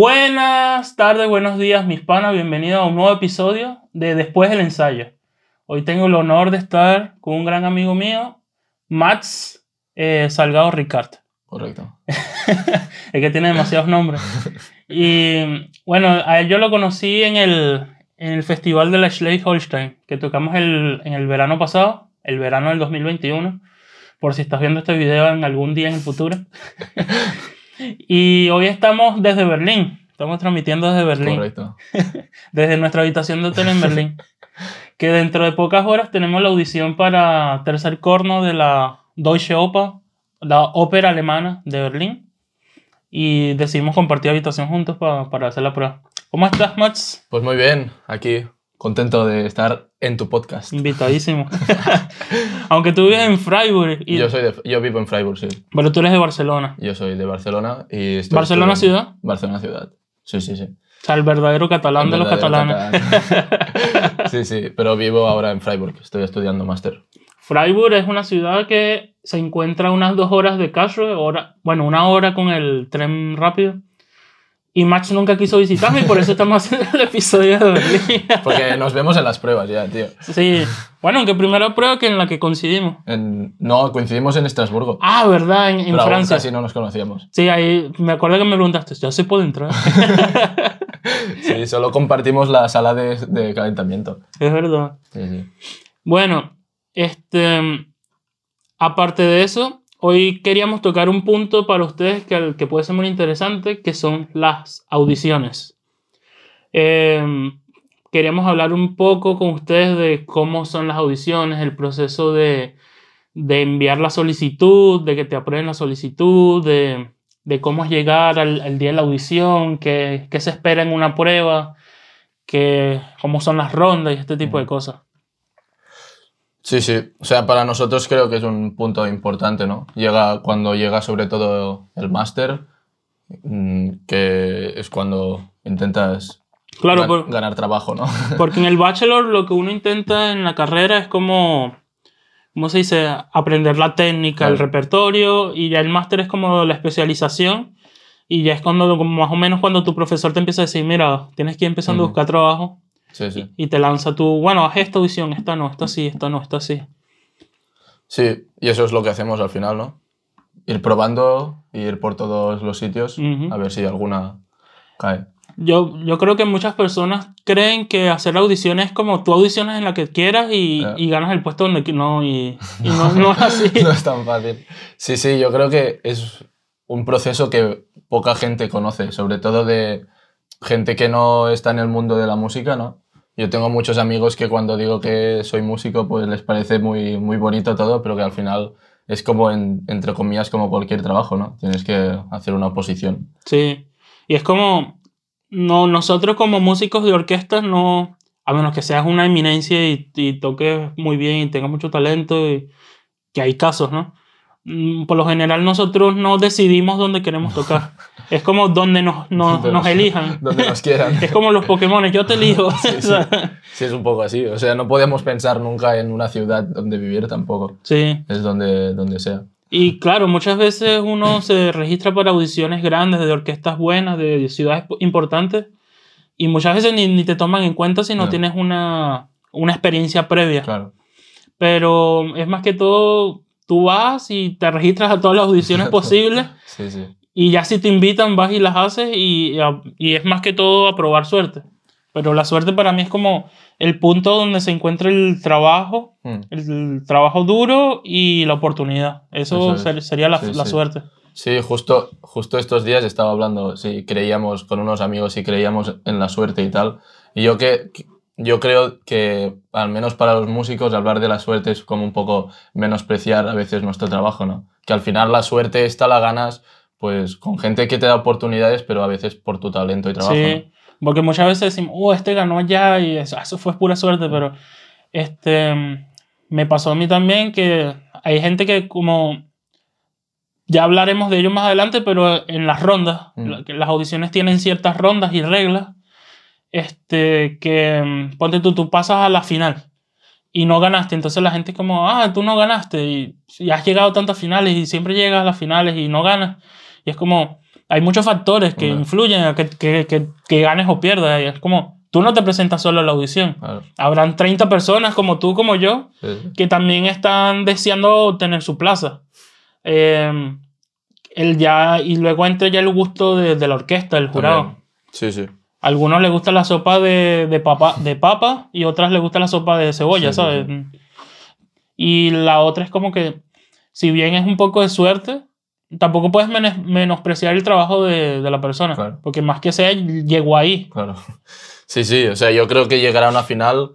Buenas tardes, buenos días, mis panas. Bienvenidos a un nuevo episodio de Después del ensayo. Hoy tengo el honor de estar con un gran amigo mío, Max eh, Salgado Ricard. Correcto. es que tiene demasiados nombres. Y bueno, a él yo lo conocí en el, en el festival de la Schleswig-Holstein, que tocamos el, en el verano pasado, el verano del 2021, por si estás viendo este video en algún día en el futuro. y hoy estamos desde Berlín, estamos transmitiendo desde Berlín. Correcto. desde nuestra habitación de hotel en Berlín. que dentro de pocas horas tenemos la audición para tercer corno de la Deutsche Oper, la ópera alemana de Berlín. Y decidimos compartir habitación juntos para hacer la prueba. ¿Cómo estás, Max? Pues muy bien, aquí contento de estar en tu podcast. Invitadísimo. Aunque tú vives en Freiburg. Y... Yo, soy de, yo vivo en Freiburg, sí. Pero tú eres de Barcelona. Yo soy de Barcelona y estoy ¿Barcelona ciudad? Barcelona ciudad. Sí, sí, sí. O sea, el verdadero catalán de los catalanes. sí, sí, pero vivo ahora en Freiburg, estoy estudiando máster. Freiburg es una ciudad que se encuentra unas dos horas de carro, hora, bueno, una hora con el tren rápido. Y Max nunca quiso visitarme y por eso estamos haciendo el episodio de Berlín. Porque nos vemos en las pruebas ya, tío. Sí. Bueno, aunque primera prueba que en la que coincidimos. No, coincidimos en Estrasburgo. Ah, ¿verdad? En, en Pero Francia. casi no nos conocíamos. Sí, ahí me acuerdo que me preguntaste, ¿ya se puede entrar? sí, solo compartimos la sala de, de calentamiento. Es verdad. Sí, sí. Bueno, este, aparte de eso, hoy queríamos tocar un punto para ustedes que, que puede ser muy interesante, que son las audiciones. Eh, queríamos hablar un poco con ustedes de cómo son las audiciones, el proceso de, de enviar la solicitud, de que te aprueben la solicitud, de, de cómo es llegar al, al, día de la audición, qué, qué se espera en una prueba, que, cómo son las rondas y este tipo de cosas. Sí, sí. O sea, para nosotros creo que es un punto importante, ¿no? Llega cuando llega sobre todo el máster, que es cuando intentas claro, gan por, ganar trabajo, ¿no? Porque en el bachelor lo que uno intenta en la carrera es como, ¿cómo se dice? Aprender la técnica, Claro. el repertorio, y ya el máster es como la especialización. Y ya es cuando, como más o menos cuando tu profesor te empieza a decir, mira, tienes que ir empezando a Mm. buscar trabajo. Sí, sí. Y te lanza tu, bueno, haz esta audición, esta no, esta sí, esta no, esta sí. Sí, y eso es lo que hacemos al final, ¿no? Ir probando, ir por todos los sitios, Ujú. a ver si alguna cae. Yo, yo creo que muchas personas creen que hacer audiciones es como tú audicionas en la que quieras y, Ya. y ganas el puesto donde no, y, y no, no es así. no es tan fácil. Sí, sí, yo creo que es un proceso que poca gente conoce, sobre todo de gente que no está en el mundo de la música, ¿no? Yo tengo muchos amigos que cuando digo que soy músico, pues les parece muy, muy bonito todo, pero que al final es como, en- entre comillas, como cualquier trabajo, ¿no? Tienes que hacer una oposición. Sí. Y es como, no, nosotros como músicos de orquesta no, a menos que seas una eminencia y, y toques muy bien y tengas mucho talento, y, que hay casos, ¿no? Mm, Por lo general nosotros no decidimos dónde queremos tocar. Es como donde nos, nos, Donde nos elijan. Donde nos quieran. Es como los Pokémon, yo te elijo. Sí, sí. Sí, es un poco así. O sea, no podemos pensar nunca en una ciudad donde vivir tampoco. sí. Es donde, donde sea. Y claro, muchas veces uno se registra para audiciones grandes, de orquestas buenas, de ciudades importantes, y muchas veces ni, ni te toman en cuenta si no No. tienes una, una experiencia previa. Claro. Pero es más que todo, tú vas y te registras a todas las audiciones posibles, Sí, sí. Y ya si te invitan vas y las haces, y, y es más que todo a probar suerte. Pero la suerte para mí es como el punto donde se encuentra el trabajo, Mm. el trabajo duro y la oportunidad. Eso, Eso es. ser- sería la, Sí, la sí. suerte. Sí, justo, justo estos días estaba hablando, sí, creíamos con unos amigos y creíamos en la suerte y tal. Y yo que, que- yo creo que al menos para los músicos hablar de la suerte es como un poco menospreciar a veces nuestro trabajo, ¿no? Que al final la suerte esta la ganas pues con gente que te da oportunidades, pero a veces por tu talento y trabajo. ¿no? Sí, porque muchas veces decimos, oh, este ganó ya y eso, eso fue pura suerte, pero este, me pasó a mí también que hay gente que como, ya hablaremos de ello más adelante, pero en las rondas, Mm. las audiciones tienen ciertas rondas y reglas, este, que mm, ponte tú, tú pasas a la final y no ganaste, entonces la gente es como, ah, tú no ganaste y, y has llegado tantas finales y siempre llegas a las finales y no ganas, y es como, hay muchos factores que Hombre. influyen a que, que, que, que ganes o pierdas. Y es como, tú no te presentas solo a la audición. Claro. Habrán 30 personas como tú, como yo, Sí, sí. que también están deseando tener su plaza. Eh, el ya, y luego entra ya el gusto de, de la orquesta, del jurado. También. Sí, sí. A algunos les gusta la sopa de, de, papa, de papa y otras les gusta la sopa de cebolla, Sí, sí, ¿sabes? Y la otra es como que, si bien es un poco de suerte, tampoco puedes menes- menospreciar el trabajo de, de la persona. Claro. Porque más que sea, llegó ahí. Claro. Sí, sí, o sea, yo creo que llegar a una final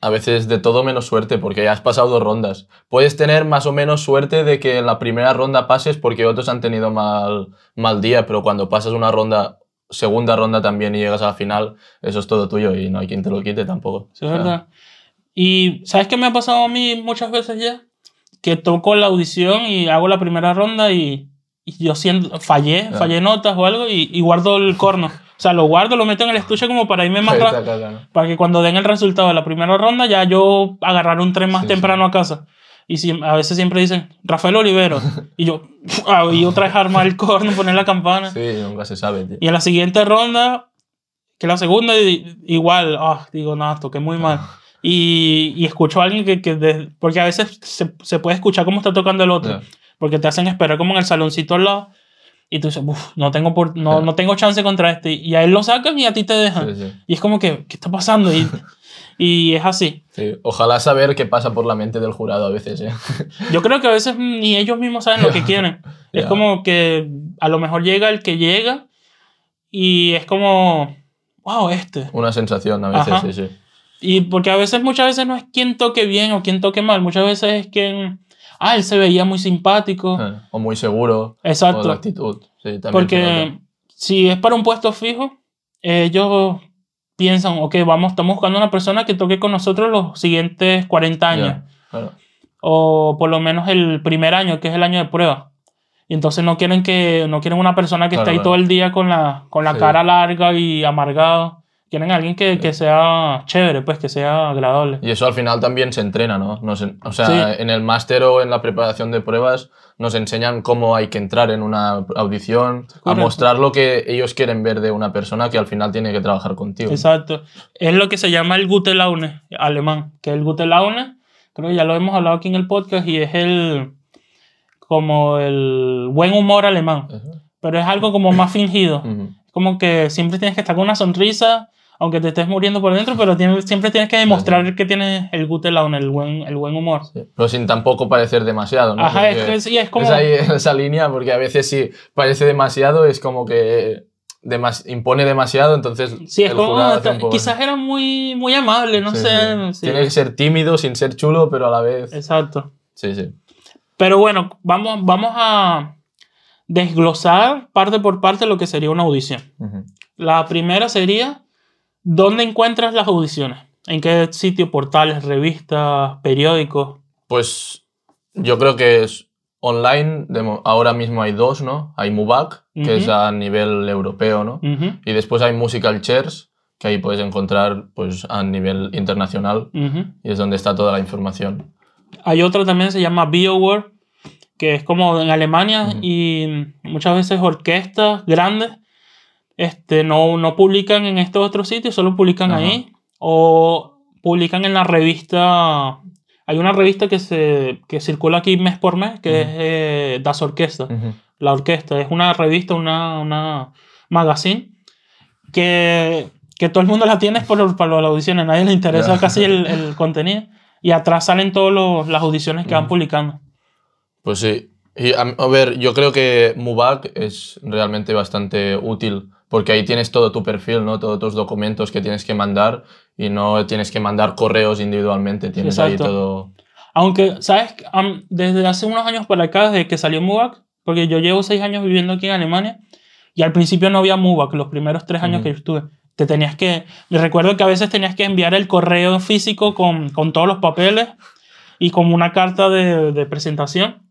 a veces de todo menos suerte porque ya has pasado dos rondas. Puedes tener más o menos suerte de que en la primera ronda pases porque otros han tenido mal, mal día, pero cuando pasas una ronda, segunda ronda también y llegas a la final, eso es todo tuyo y no hay quien te lo quite tampoco. Sí, es O sea, verdad. Y ¿sabes qué me ha pasado a mí muchas veces ya? Que toco la audición y hago la primera ronda y, y yo siento, fallé, Ya. fallé notas o algo y, y guardo el corno. O sea, lo guardo, lo meto en el estuche como para irme más rápido. caca, ¿no? Para que cuando den el resultado de la primera ronda ya yo agarrar un tren más Sí, temprano a casa. Y si, a veces siempre dicen, Rafael Olivero. y yo, ah, y otra vez armar el corno, poner la campana. Sí, nunca se sabe, tío. Y en la siguiente ronda, que la segunda, igual, ah, digo, nada, toqué muy mal. Y, y escucho a alguien que, que de- porque a veces se, se puede escuchar cómo está tocando el otro, Ya. porque te hacen esperar como en el saloncito al lado. Y tú dices, "Uf, no tengo, por, no, Ya. no tengo chance contra este. Y a él lo sacan y a ti te dejan. Sí, sí. Y es como que, ¿qué está pasando? Y, y es así. Sí, Ojalá saber qué pasa por la mente del jurado a veces, ¿eh? Yo creo que a veces ni ellos mismos saben lo que quieren. Es Ya. como que a lo mejor llega el que llega y es como, wow, este. Una sensación a veces, Ajá. sí, sí. Y porque a veces, muchas veces no es quien toque bien o quien toque mal, muchas veces es quien, ah, él se veía muy simpático. Eh, O muy seguro. O la Exacto. actitud. Sí, también Porque si es para un puesto fijo, ellos piensan, ok, vamos, estamos buscando una persona que toque con nosotros los siguientes 40 años. Ya, claro. o por lo menos el primer año, que es el año de prueba. Y entonces no quieren que no quieren una persona que Claro, esté ahí claro. todo el día con la, con la Sí. cara larga y amargado. Quieren a alguien que, que sea chévere, pues que sea agradable. Y eso al final también se entrena, ¿no? Nos o sea, Sí. en el máster o en la preparación de pruebas nos enseñan cómo hay que entrar en una audición, a mostrar lo que ellos quieren ver de una persona que al final tiene que trabajar contigo. Exacto. Es lo que se llama el Gute Laune alemán, que el Gute Laune, creo que ya lo hemos hablado aquí en el podcast, y es el como el buen humor alemán, Eso. pero es algo como más fingido. Ujú. como que siempre tienes que estar con una sonrisa, aunque te estés muriendo por dentro, pero tienes- siempre tienes que demostrar que tienes el gute laune, el buen, el buen humor. Sí. Pero sin tampoco parecer demasiado, ¿no? Ajá, es, que sí, es como... es ahí esa línea, porque a veces si parece demasiado es como que demas- impone demasiado, entonces Sí, es como... poco- Quizás era muy, muy amable, no Sí, sé. sí. Tiene que ser tímido sin ser chulo, pero a la vez... Exacto. Sí, sí. Pero bueno, vamos, vamos a desglosar parte por parte lo que sería una audición. La primera sería, ¿dónde encuentras las audiciones? ¿En qué sitio? Portales, revistas, periódicos. Pues yo creo que es online, de ahora mismo hay dos, ¿no? Hay Mubac, que es a nivel europeo, ¿no? Y después hay Musical Chairs, que ahí puedes encontrar pues a nivel internacional y es donde está toda la información. Hay otra también, se llama BioWare, que es como en Alemania y muchas veces orquestas grandes este, no, no publican en estos otros sitios, solo publican Ajá. ahí o publican en la revista. Hay una revista que, se, que circula aquí mes por mes, que es eh, Das Orquesta. La orquesta es una revista, una, una magazine que, que todo el mundo la tiene por, por las audiciones, a nadie le interesa casi el, el contenido. Y atrás salen todas las audiciones que van publicando. Pues sí. Y a, a ver, yo creo que Mubac es realmente bastante útil porque ahí tienes todo tu perfil, ¿no? Todos tus documentos que tienes que mandar y no tienes que mandar correos individualmente. Tienes ahí Exacto. todo. Aunque, ¿sabes? Am- Desde hace unos años para acá, desde que salió MUBAC, porque yo llevo seis años viviendo aquí en Alemania, y al principio no había MUBAC, los primeros tres años Ujú. que yo estuve. Te tenías que, me recuerdo que a veces tenías que enviar el correo físico con, con todos los papeles y con una carta de, de presentación.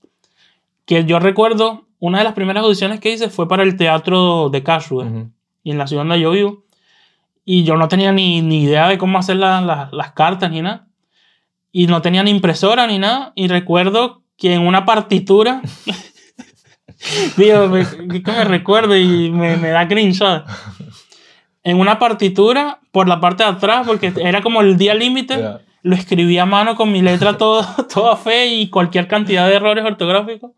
Que yo recuerdo, una de las primeras audiciones que hice fue para el teatro de Karlsruhe Ujú. y en la ciudad donde yo vivo. Y yo no tenía ni, ni idea de cómo hacer la- la- las cartas ni nada. Y no tenía ni impresora ni nada. Y recuerdo que en una partitura Digo, me, que me recuerdo y me, me da cringe. En una partitura, por la parte de atrás, porque era como el día límite, Ya. lo escribí a mano con mi letra todo, toda fe y cualquier cantidad de errores ortográficos.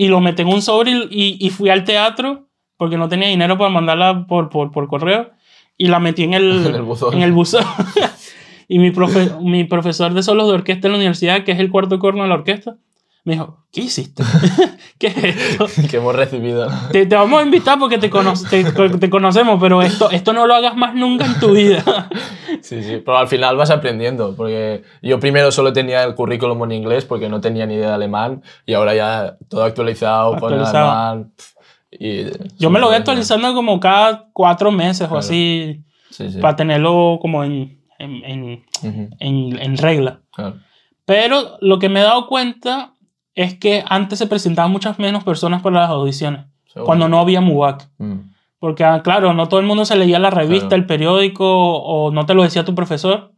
Y lo metí en un sobre y, y- y fui al teatro porque no tenía dinero para mandarla por, por, por correo. Y la metí en el, En el buzón. en el buzón. y mi, profe- mi profesor de solos de orquesta en la universidad, que es el cuarto corno de la orquesta, me dijo, ¿qué hiciste? ¿Qué es esto? que hemos recibido. Te, te vamos a invitar porque te, cono- te, te conocemos, pero esto, esto no lo hagas más nunca en tu vida. Sí, sí, pero al final vas aprendiendo, porque yo primero solo tenía el currículum en inglés porque no tenía ni idea de alemán y ahora ya todo actualizado, con Actualizado. alemán. Y, Yo me lo voy actualizando como cada cuatro meses o Claro. así, Sí, sí. para tenerlo como en, en, en, Ujú, en, en regla. claro. Pero lo que me he dado cuenta es que antes se presentaban muchas menos personas para las audiciones, Seguro. cuando no había MUBAC. Mm, Porque, ah, claro, no todo el mundo se leía la revista, Claro. el periódico, o no te lo decía tu profesor.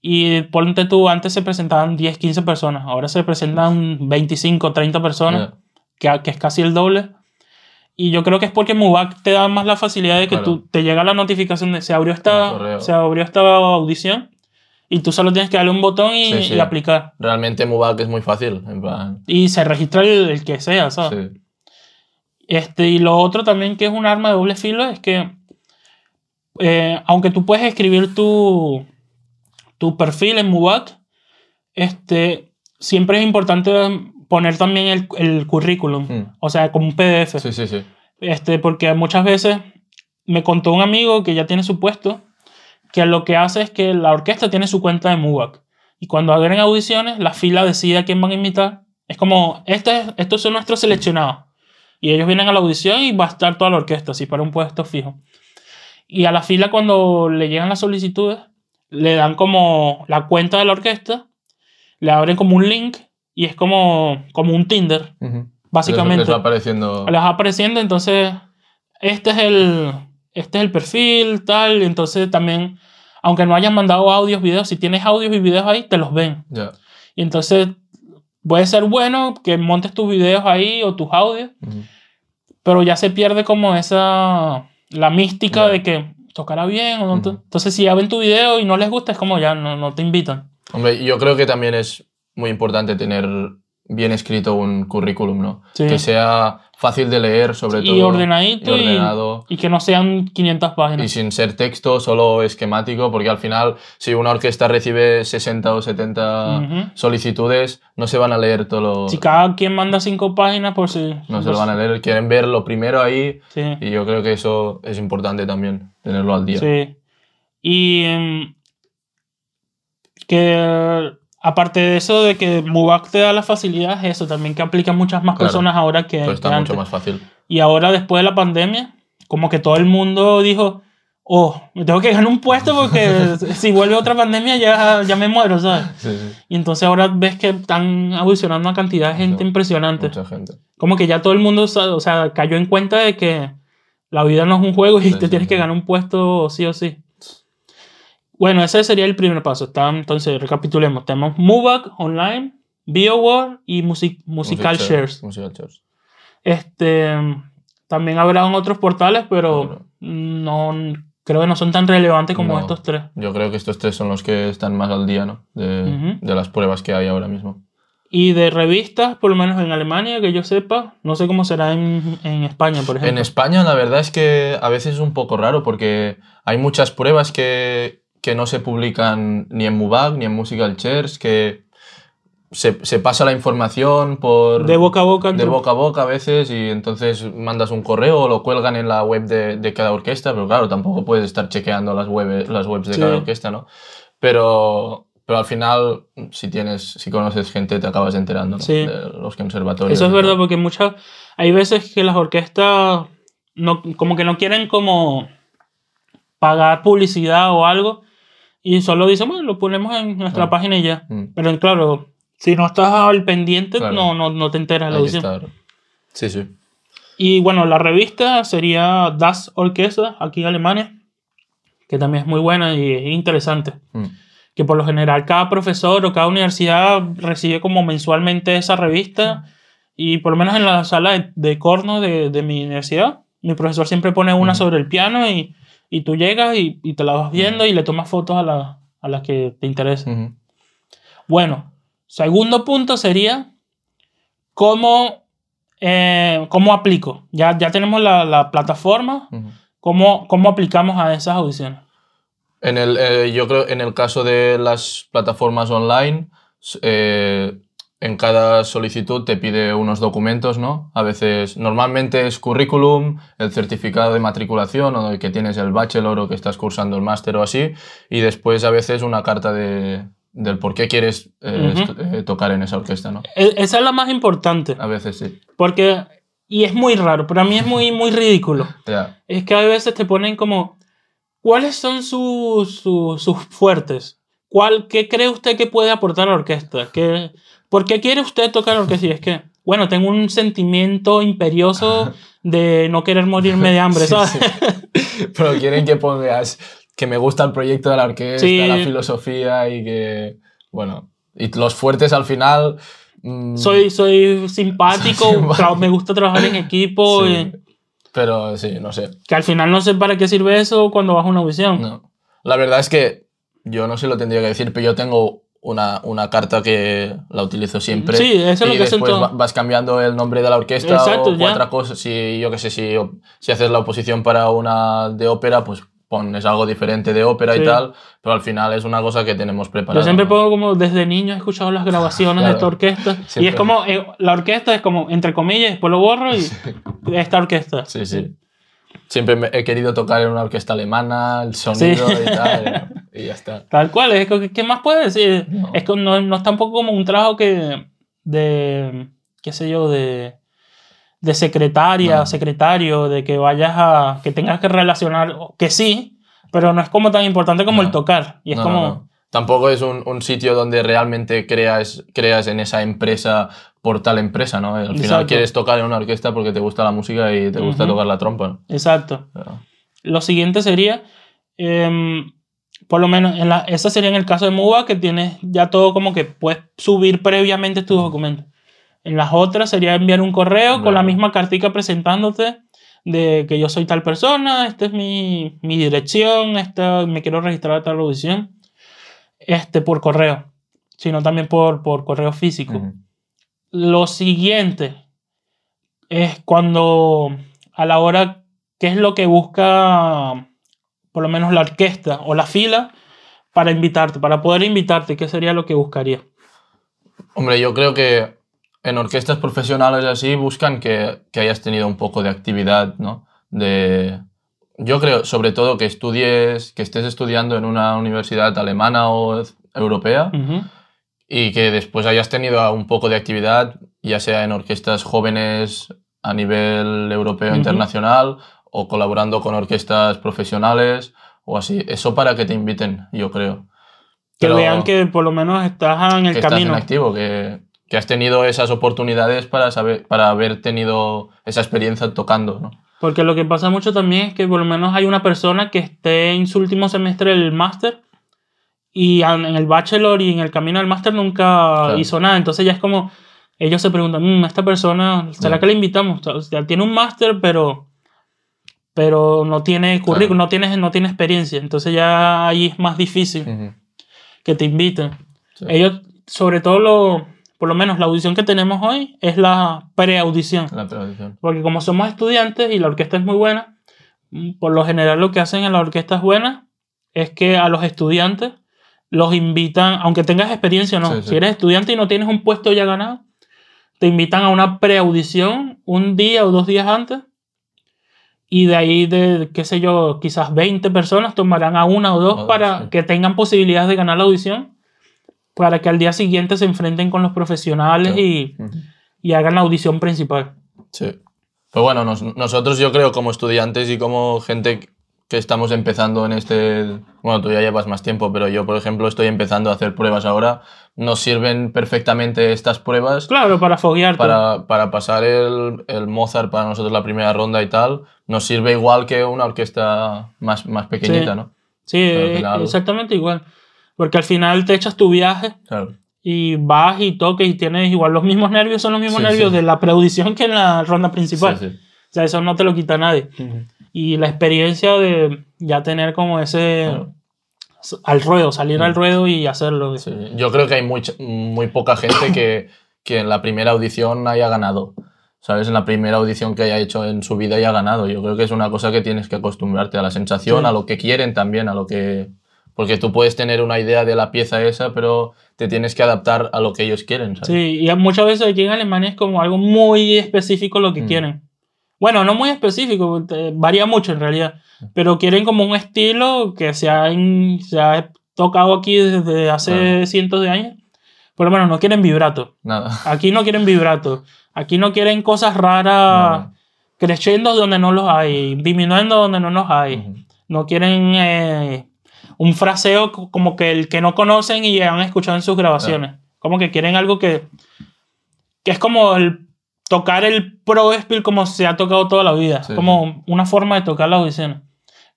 Y ponte tú, antes se presentaban 10, 15 personas, ahora se presentan 25, 30 personas, que, que es casi el doble. Y yo creo que es porque MUBAC te da más la facilidad de que Claro. tú te llega la notificación de se abrió esta, se abrió esta audición y tú solo tienes que darle un botón y, Sí, sí. y aplicar. Realmente MUBAC es muy fácil, en plan... Y se registra el, el que sea, ¿sabes? Sí. Este, y lo otro también que es un arma de doble filo es que, eh, aunque tú puedes escribir tu, tu perfil en MUBAC, este, siempre es importante poner también el, el currículum, Mm. o sea, como un PDF. Sí, sí, sí. Este, porque muchas veces me contó un amigo que ya tiene su puesto, que lo que hace es que la orquesta tiene su cuenta de MUBAC. Y cuando abren audiciones, la fila decide a quién van a invitar. Es como, este, es- estos son nuestros seleccionados. Y ellos vienen a la audición y va a estar toda la orquesta, así para un puesto fijo. Y a la fila, cuando le llegan las solicitudes, le dan como la cuenta de la orquesta, le abren como un link y es como, como un Tinder, básicamente Les, les va apareciendo... les va apareciendo, entonces este es el este es el perfil, tal, entonces también aunque no hayan mandado audios, videos, si tienes audios y videos ahí, te los ven. Ya. Y entonces puede ser bueno que montes tus videos ahí o tus audios, pero ya se pierde como esa la mística Ya. de que tocará bien o no. Entonces si ya ven tu video y no les gusta, es como ya no, no te invitan. Hombre, yo creo que también es muy importante tener bien escrito un currículum, ¿no? Sí. Que sea fácil de leer, sobre Y todo. ordenadito y y- ordenado. Y que no sean 500 Y páginas. sin ser texto, solo esquemático, porque al final, si una orquesta recibe 60 o 70 Ujú. solicitudes, no se van a leer todo lo. Si cada quien manda cinco páginas por si... No se lo van a leer, quieren ver lo primero ahí, Sí. y yo creo que eso es importante también, tenerlo al día. Sí. Y em, que aparte de eso de que MUBAC te da la facilidad, es eso también que aplican muchas más Claro. personas ahora que, Pues que está mucho antes. más fácil. Y ahora después de la pandemia, como que todo el mundo dijo, oh, me tengo que ganar un puesto porque si vuelve otra pandemia ya, ya me muero, ¿sabes? Sí, sí. Y entonces ahora ves que están audicionando una cantidad de gente impresionante. Mucha gente. Como que ya todo el mundo, o sea, cayó en cuenta de que la vida no es un juego y te tienes que ganar un puesto sí o sí. Bueno, ese sería el primer paso. Entonces, recapitulemos. Tenemos MUBAC Online, BioWare y Music, Musical Music Shares. Musical Shares. Este, también habrán otros portales, pero no, creo que no son tan relevantes como No. estos tres. Yo creo que estos tres son los que están más al día, ¿no? De, Ujú. de las pruebas que hay ahora mismo. Y de revistas, por lo menos en Alemania, que yo sepa, no sé cómo será en, en España, por ejemplo. En España la verdad es que a veces es un poco raro porque hay muchas pruebas que, que no se publican ni en MUBAC ni en Musical Chairs, que se, se pasa la información por... de boca a boca. de boca a boca a veces y entonces mandas un correo o lo cuelgan en la web de, de cada orquesta, pero claro, tampoco puedes estar chequeando las, web, las webs de Sí. cada orquesta, ¿no? Pero, pero al final, si tienes, si conoces gente, te acabas enterando ¿no? Sí. de los conservatorios. Eso es verdad, porque muchas. Hay veces que las orquestas no, como que no quieren como pagar publicidad o algo y solo dicen, bueno, lo ponemos en nuestra Ah. página y ya. Mm. Pero claro, si no estás al pendiente, Claro. no, no, no te enteras estar- Sí, sí. Y bueno, la revista sería Das Orquesta, aquí en Alemania, que también es muy buena y es interesante. Mm. Que por lo general cada profesor o cada universidad recibe como mensualmente esa revista Y por lo menos en la sala de, de corno de, de mi universidad, mi profesor siempre pone una Ujú. sobre el piano y, y tú llegas y, y te la vas viendo y le tomas fotos a, la- a las que te interesan. Ujú. Bueno, segundo punto sería cómo, eh, cómo aplico. Ya, ya tenemos la, la plataforma, cómo, cómo aplicamos a esas audiciones. En el, eh, yo creo en el caso de las plataformas online, eh, en cada solicitud te pide unos documentos, ¿no? A veces, normalmente es currículum, el certificado de matriculación o que tienes el bachelor o que estás cursando el máster o así, y después a veces una carta de, del por qué quieres eh, estu- eh, tocar en esa orquesta, ¿no? E- Esa es la más importante, A veces sí. porque, y es muy raro, pero a mí es muy, muy ridículo. Ya. Es que a veces te ponen como, ¿cuáles son sus, sus, sus fuertes? ¿Cuál, ¿Qué cree usted que puede aportar a la orquesta? ¿Qué, ¿Por qué quiere usted tocar orquesta? Y es que, bueno, tengo un sentimiento imperioso de no querer morirme de hambre, Sí, ¿sabes? sí. Pero quieren que pongas que me gusta el proyecto de la orquesta, Sí. la filosofía y que, bueno, y los fuertes al final... mm, Soy, soy simpático, simpático. me gusta trabajar en equipo, sí. y- Pero sí, no sé. que al final no sé para qué sirve eso cuando vas a una audición. No. La verdad es que yo no sé lo tendría que decir, pero yo tengo una, una carta que la utilizo siempre. Sí, eso es lo que hacen después todos. va- vas cambiando el nombre de la orquesta Exacto, o otra cosa. Si yo qué sé, si, si haces la oposición para una de ópera, pues pones algo diferente de ópera Sí. y tal, pero al final es una cosa que tenemos preparada. Yo siempre pongo como desde niño he escuchado las grabaciones de esta orquesta y es como eh, la orquesta es como entre comillas después lo borro y esta orquesta Sí, sí. Siempre me- he querido tocar en una orquesta alemana, el sonido Sí. y tal, y ya está. tal cual es que qué más puedes decir No. es que no, no es tampoco como un trabajo que de qué sé yo de de secretaria No. secretario de que vayas a que tengas que relacionar que sí pero no es como tan importante como el tocar y es como. Tampoco es un, un sitio donde realmente creas, creas en esa empresa por tal empresa, ¿no? Al final Exacto. quieres tocar en una orquesta porque te gusta la música y te gusta tocar la trompa, ¿no? exacto Pero- Lo siguiente sería, em, por lo menos, en la, ese sería en el caso de MUBA, que tienes ya todo como que puedes subir previamente tus documentos. En las otras sería enviar un correo con la misma cartica presentándote de que yo soy tal persona, esta es mi, mi dirección, esta, me quiero registrar a tal audición, este, por correo, sino también por, por correo físico. Lo siguiente es cuando a la hora, ¿qué es lo que busca por lo menos la orquesta o la fila para invitarte, para poder invitarte? ¿Qué sería lo que buscaría? Hombre, yo creo que en orquestas profesionales así buscan que, que hayas tenido un poco de actividad, ¿no? De, yo creo, sobre todo, que estudies, que estés estudiando en una universidad alemana o europea Ujú. y que después hayas tenido un poco de actividad, ya sea en orquestas jóvenes a nivel europeo Ujú. internacional o colaborando con orquestas profesionales o así. Eso para que te inviten, yo creo. Que Pero vean que por lo menos estás en el que estás camino. en activo, que, que has tenido esas oportunidades para, saber, para haber tenido esa experiencia tocando, ¿no? Porque lo que pasa mucho también es que por lo menos hay una persona que esté en su último semestre del máster y en el bachelor y en el camino al máster nunca Claro. hizo nada. Entonces ya es como, ellos se preguntan, "Mm, esta persona, ¿será que le invitamos? O sea, tiene un máster, pero, pero no tiene currículum, no, tiene, no tiene experiencia. Entonces ya ahí es más difícil que te inviten. Sí. Ellos, sobre todo, lo, por lo menos la audición que tenemos hoy es la preaudición. La. Porque como somos estudiantes y la orquesta es muy buena, por lo general lo que hacen en las orquestas buenas es que a los estudiantes los invitan, aunque tengas experiencia o no, Sí, sí. si eres estudiante y no tienes un puesto ya ganado, te invitan a una preaudición un día o dos días antes y de ahí de, qué sé yo, quizás 20 personas tomarán a una o dos Oh, para sí. que tengan posibilidades de ganar la audición, para que al día siguiente se enfrenten con los profesionales Claro. y, Ujú. y hagan la audición principal. Sí. Pues bueno, nos- nosotros yo creo como estudiantes y como gente que estamos empezando en este... Bueno, tú ya llevas más tiempo, pero yo, por ejemplo, estoy empezando a hacer pruebas ahora. Nos sirven perfectamente estas pruebas Claro, para foguearte. para, para pasar el, el Mozart para nosotros la primera ronda y tal. Nos sirve igual que una orquesta más, más pequeñita, Sí. ¿no? Sí, Pero exactamente igual. Porque al final te echas tu viaje Claro. y vas y toques y tienes igual los mismos nervios, son los mismos Sí, nervios sí. de la preaudición que en la ronda principal. Sí, sí. O sea, eso no te lo quita nadie. Y la experiencia de ya tener como ese... Claro. Al ruedo, salir Mm. al ruedo y hacerlo. Sí, Yo creo que hay mucha- muy poca gente que, que en la primera audición haya ganado. ¿Sabes? En la primera audición que haya hecho en su vida haya ganado. Yo creo que es una cosa que tienes que acostumbrarte a la sensación, Sí. a lo que quieren también, a lo que... Porque tú puedes tener una idea de la pieza esa, pero te tienes que adaptar a lo que ellos quieren, ¿sabes? Sí, y muchas veces aquí en Alemania es como algo muy específico lo que Mm. quieren. Bueno, no muy específico, eh, varía mucho en realidad, pero quieren como un estilo que se ha, se ha tocado aquí desde hace Claro. cientos de años. Por lo menos no quieren vibrato. Nada. Aquí no quieren vibrato. Aquí no quieren cosas raras, creciendo donde no los hay, disminuyendo donde no los hay. Ujú. No quieren eh, un fraseo co- como que el que no conocen y han escuchado en sus grabaciones. Como que quieren algo que, que es como el tocar el pro spiel como se ha tocado toda la vida. Sí, como una forma de tocar las audiciones.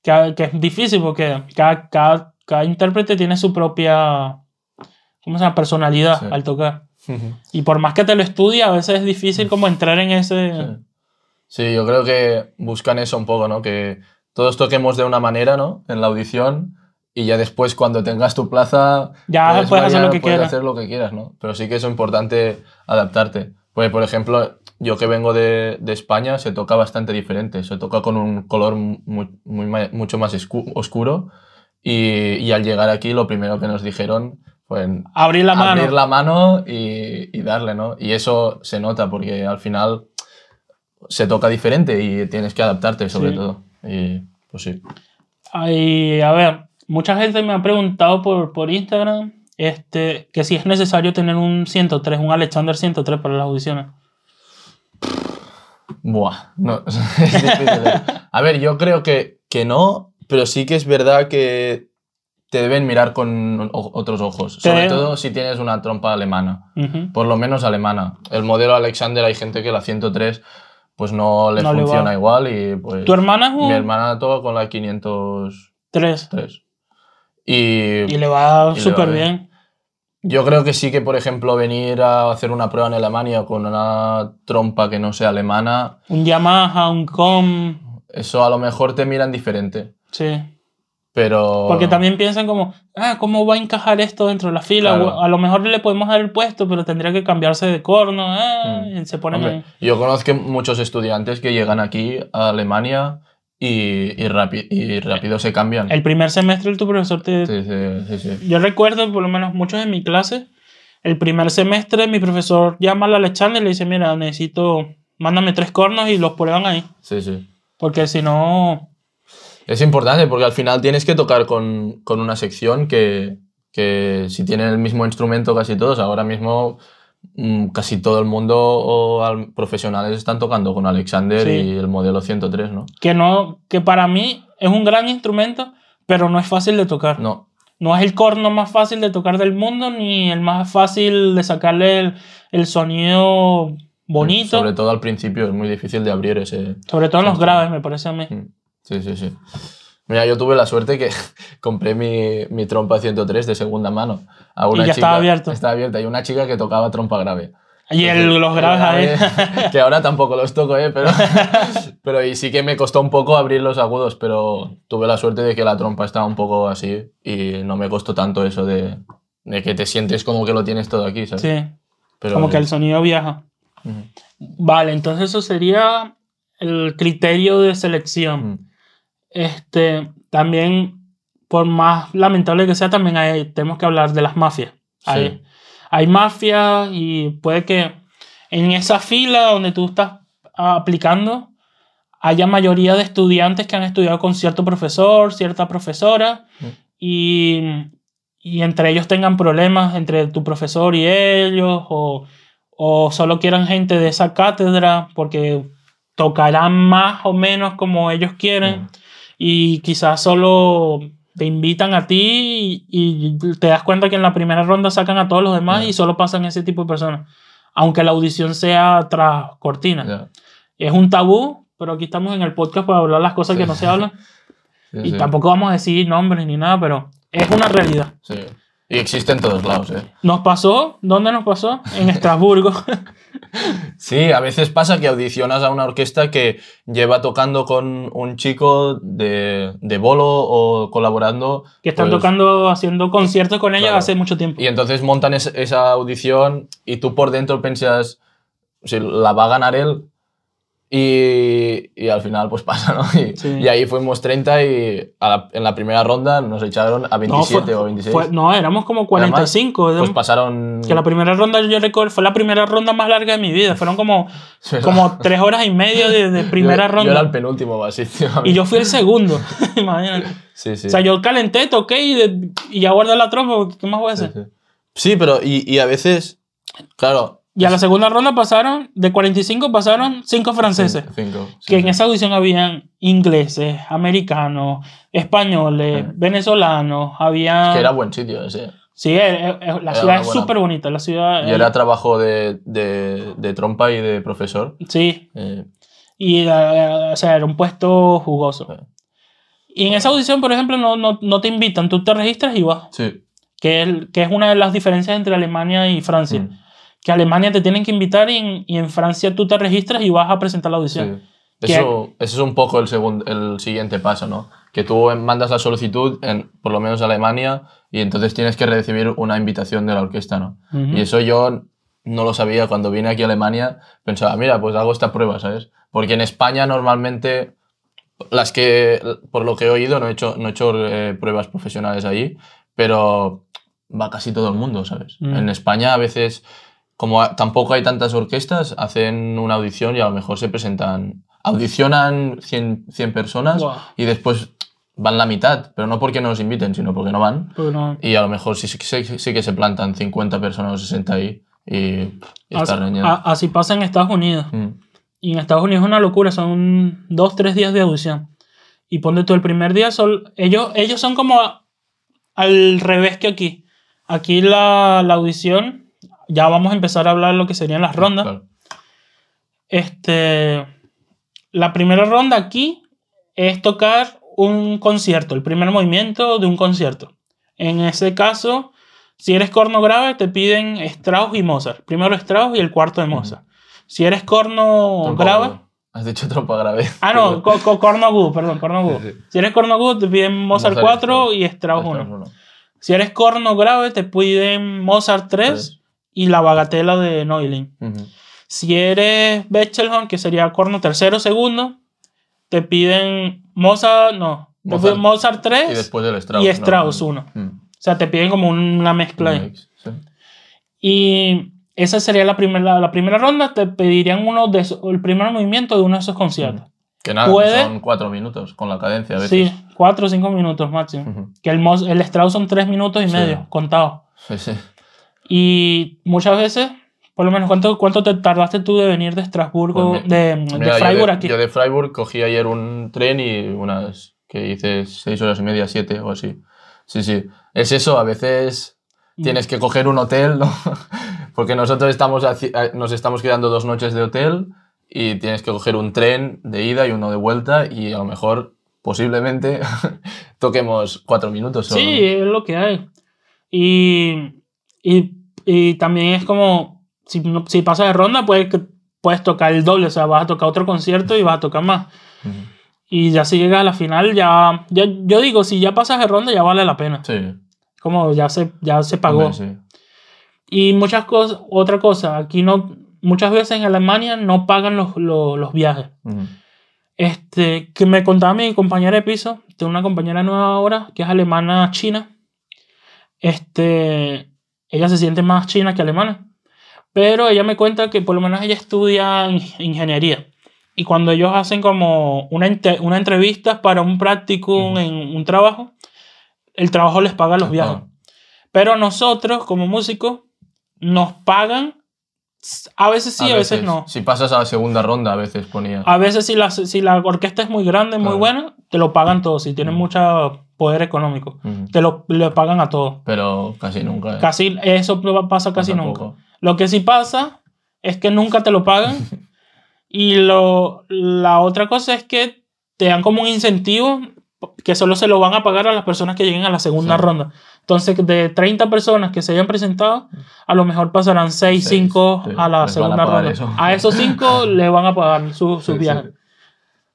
Que, que es difícil porque cada, cada, cada intérprete tiene su propia ¿cómo se llama? personalidad Sí. al tocar. Ujú. Y por más que te lo estudie, a veces es difícil como entrar en ese... Sí. Sí, yo creo que buscan eso un poco, ¿no? Que todos toquemos de una manera, ¿no? En la audición y ya después cuando tengas tu plaza Ya puedes hacer variar, lo que puedes quieras. hacer lo que quieras, ¿no? Pero sí que es importante adaptarte. Pues, por ejemplo, yo que vengo de, de España se toca bastante diferente. Se toca con un color muy, muy mucho más oscuro y, y al llegar aquí lo primero que nos dijeron fue Abrir la mano. abrir la mano y, y darle, ¿no? Y eso se nota porque al final se toca diferente y tienes que adaptarte sobre Sí. todo. Y pues sí. Ay, a ver, mucha gente me ha preguntado por, por Instagram este, que si es necesario tener un 103, un Alexander 103 para las audiciones. Buah, no, es. ¿eh? A ver, yo creo que, que no, pero sí que es verdad que te deben mirar con otros ojos. Sobre todo si tienes una trompa alemana. Por lo menos alemana. El modelo Alexander hay gente que la 103 pues no le No le va. funciona igual y pues... Tu hermana es un Mi hermana toca con la 503. 3 Y, y le va súper bien. yo creo que sí que, por ejemplo, venir a hacer una prueba en Alemania con una trompa que no sea alemana, Un Yamaha, un Com, eso a lo mejor te miran diferente. sí. Pero... Porque también piensan como, ah, ¿cómo va a encajar esto dentro de la fila? Claro. A lo mejor le podemos dar el puesto, pero tendría que cambiarse de corno. ah, Mm. y se ponen Hombre, ahí. yo conozco muchos estudiantes que llegan aquí a Alemania y, y, y rápido se cambian. El primer semestre tu profesor te, Sí, sí, sí, sí. Yo recuerdo, por lo menos muchos de mi clase, el primer semestre mi profesor llama al Alexander y le dice, mira, necesito, mándame tres cornos y los prueban ahí. sí, sí. Porque si no, Es importante porque al final tienes que tocar con, con una sección que, que si tienen el mismo instrumento casi todos, ahora mismo casi todo el mundo o al- profesionales están tocando con Alexander Sí. y el modelo 103, ¿no? que no, que para mí es un gran instrumento, pero no es fácil de tocar. No, No, es el corno más fácil de tocar del mundo, ni el más fácil de sacarle el, el sonido bonito, sobre sobre, todo al principio es muy difícil de abrir ese... todo en los graves, me parece a mí. Mm, Sí, sí, sí. Mira, yo tuve la suerte que compré mi, mi trompa 103 de segunda mano. A una ya chica, estaba abierto. Estaba abierta. Y una chica que tocaba trompa grave. Y el- los graves ahí. que ahora tampoco los toco, ¿eh? Pero, pero y sí que me costó un poco abrir los agudos, pero tuve la suerte de que la trompa estaba un poco así y no me costó tanto eso de, de que te sientes como que lo tienes todo aquí, ¿sabes? sí, Pero, como que el sonido viaja. Ujú. Vale, entonces eso sería el criterio de selección. Ujú. Este, también, por más lamentable que sea, también hay, tenemos que hablar de las mafias. Hay, Sí. hay mafias y puede que en esa fila donde tú estás aplicando haya mayoría de estudiantes que han estudiado con cierto profesor, cierta profesora, Mm. y, y entre ellos tengan problemas entre tu profesor y ellos, o, o solo quieran gente de esa cátedra porque tocarán más o menos como ellos quieren Mm. Y quizás solo te invitan a ti y, y te das cuenta que en la primera ronda sacan a todos los demás y solo pasan ese tipo de personas. Aunque la audición sea tras cortina. Es un tabú, pero aquí estamos en el podcast para hablar las cosas Sí. que no se hablan. Sí, Y sí. tampoco vamos a decir nombres ni nada, pero es una realidad. Y existe en todos lados, ¿eh? Nos pasó, ¿dónde nos pasó? En Estrasburgo. Sí, a veces pasa que audicionas a una orquesta que lleva tocando con un chico de, de bolo o colaborando. que están pues, tocando, haciendo conciertos con ella Claro. hace mucho tiempo. Y entonces montan es- esa audición y tú por dentro piensas, si la va a ganar él. Y, y al final pues pasa, ¿no? Y, Sí. y ahí fuimos 30 y la- en la primera ronda nos echaron a 27 fue- o 26. fue- no, éramos como 45. pues éramos- pasaron... que la primera ronda, yo recuerdo, fue la primera ronda más larga de mi vida. Fueron como, como tres horas y media de, de primera yo, ronda. Yo era el penúltimo así, tío. Y yo fui el segundo. Imagínate. Sí, sí. O sea, yo calenté, toqué y, de- y ya guardé la trompa. ¿Qué más voy a hacer? sí. Sí, pero y, y a veces, claro. Y a la segunda ronda pasaron, de 45 pasaron 5 franceses. Cinco, sí, que en esa audición habían ingleses, americanos, españoles, Sí. venezolanos, había... Es que era buen sitio ese. Sí, eh, eh, la Era ciudad es buena- súper bonita. La ciudad... Y eh, era trabajo de, de, de trompa y de profesor. Sí, Eh, y eh, o sea, era un puesto jugoso. Sí. Y en esa audición, por ejemplo, no, no, no te invitan, tú te registras y vas. sí. Que es, que es una de las diferencias entre Alemania y Francia. Mm, Que Alemania te tienen que invitar y en, y en Francia tú te registras y vas a presentar la audición. sí. Eso, eso es un poco el, segundo, el siguiente paso, ¿no? Que tú mandas la solicitud, en, por lo menos a Alemania, y entonces tienes que recibir una invitación de la orquesta, ¿no? Ujú. Y eso yo no lo sabía. Cuando vine aquí a Alemania, pensaba, mira, pues hago esta prueba, ¿sabes? Porque en España normalmente, las que, por lo que he oído, no he hecho, no he hecho eh, pruebas profesionales allí, pero va casi todo el mundo, ¿sabes? Mm. En España a veces, como tampoco hay tantas orquestas, hacen una audición y a lo mejor se presentan, audicionan 100, 100 personas Buah. y después van la mitad, pero no porque no los inviten, sino porque no van. No- Y a lo mejor sí, sí, sí- que se plantan 50 personas o 60 ahí y, y Así, a- así pasa en Estados Unidos. Mm, Y en Estados Unidos es una locura, son dos, tres días de audición. Y ponte tú el primer día, son, ellos, ellos son como a- al revés que aquí. Aquí la, la audición, ya vamos a empezar a hablar lo que serían las rondas. claro. Este, la primera ronda aquí es tocar un concierto, el primer movimiento de un concierto. En ese caso, si eres corno grave, te piden Strauss y Mozart. Primero Strauss y el cuarto de Mozart. Si eres corno Trompa grave. Has dicho trompa grave. Ah, no, co- co- corno agudo, perdón, corno agudo. Sí, sí. Si eres corno agudo, te piden Mozart, Mozart 4 y Strauss Strauss 1. uno. Si eres corno grave, te piden Mozart 3 Tres. Y la bagatela de Neulin. Ujú. Si eres Bechelhorn, que sería corno tercero, segundo, te piden Mozart, no, Mozart. Mozart 3 Y después el Strauss. y ¿no? Strauss 1. Mm. O sea, te piden como una mezcla ahí. Sí. Y esa sería la primera, la primera ronda, te pedirían uno de el primer movimiento de uno de esos conciertos. Que nada, Puede- son cuatro minutos con la cadencia a veces. Sí, cuatro o cinco minutos máximo. Ujú. Que el, el Strauss son tres minutos y Sí. medio, contados. Sí, sí. Y muchas veces, por lo menos, ¿cuánto, cuánto te tardaste tú de venir de Estrasburgo, Pues mi- de, de Mira, Freiburg yo de, aquí? Yo de Freiburg cogí ayer un tren y unas que hice seis horas y media, siete o así. Sí, sí. Es eso, a veces Mm. tienes que coger un hotel, ¿no? Porque nosotros estamos nos estamos quedando dos noches de hotel y tienes que coger un tren de ida y uno de vuelta y a lo mejor, posiblemente, toquemos cuatro minutos. Sí, es lo que hay. Y, y, y también es como, si, si pasas de ronda, puedes, puedes tocar el doble, o sea, vas a tocar otro concierto y vas a tocar más. Ujú. Y ya si llegas a la final, ya, ya yo digo, si ya pasas de ronda, ya vale la pena. Sí. Como ya se, ya se pagó. Sí. Y muchas cosas, otra cosa, aquí no, muchas veces en Alemania no pagan los, los, los viajes. Ujú. Este, que me contaba mi compañera de piso, tengo una compañera nueva ahora, que es alemana china. Este, ella se siente más china que alemana. Pero ella me cuenta que por lo menos ella estudia in- ingeniería. Y cuando ellos hacen como una, una entrevista para un practicum Ujú. en un trabajo, el trabajo les paga los Les viajes. pagan. Pero nosotros, como músicos, nos pagan. A veces sí, a, veces, no. Si pasas a la segunda ronda, a veces ponía. A veces si la, si la orquesta es muy grande, muy Claro. buena, te lo pagan todo. Si tienen Mm. mucho poder económico, te lo le pagan a todos. Pero casi nunca. ¿eh? Casi, eso pasa casi Pasa nunca. poco. Lo que sí pasa es que nunca te lo pagan. y lo, la otra cosa es que te dan como un incentivo que solo se lo van a pagar a las personas que lleguen a la segunda Sí. ronda. Entonces, de 30 personas que se hayan presentado, a lo mejor pasarán 6, Seis, 5 sí, a la a segunda ronda. eso. A esos 5 le van a pagar su- sus Sí, sí. viajes.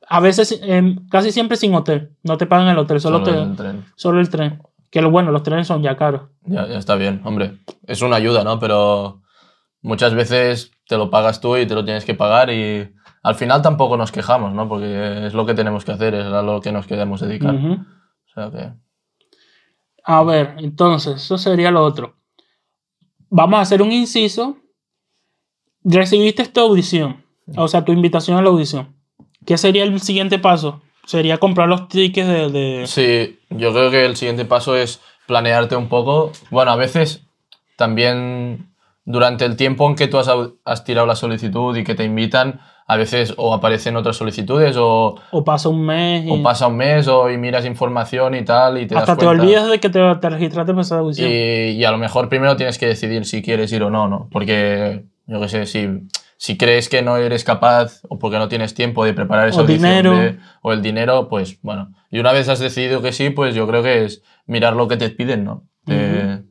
A veces, em, casi siempre sin hotel. No te pagan el hotel, solo, Solo te, en tren. solo el tren. Que lo bueno, los trenes son ya caros. Ya, ya está bien, hombre. Es una ayuda, ¿no? Pero muchas veces te lo pagas tú y te lo tienes que pagar y al final tampoco nos quejamos, ¿no? Porque es lo que tenemos que hacer, es a lo que nos queremos dedicar. O sea que... A ver, entonces, eso sería lo otro. Vamos a hacer un inciso. Recibiste esta audición, o sea, tu invitación a la audición. ¿Qué sería el siguiente paso? Sería comprar los tickets de... de- Sí, yo creo que el siguiente paso es planearte un poco. Bueno, a veces también durante el tiempo en que tú has, has tirado la solicitud y que te invitan, a veces o aparecen otras solicitudes o, O pasa un mes y o pasa un mes o y miras información y tal y te hasta das te cuenta. olvidas de que te, te registraste para esa audición. Y, y a lo mejor primero tienes que decidir si quieres ir o no, ¿no? Porque, yo qué sé, si, si crees que no eres capaz o porque no tienes tiempo de preparar esa O audición dinero. de- o el dinero, pues bueno. Y una vez has decidido que sí, pues yo creo que es mirar lo que te piden, ¿no? Eh,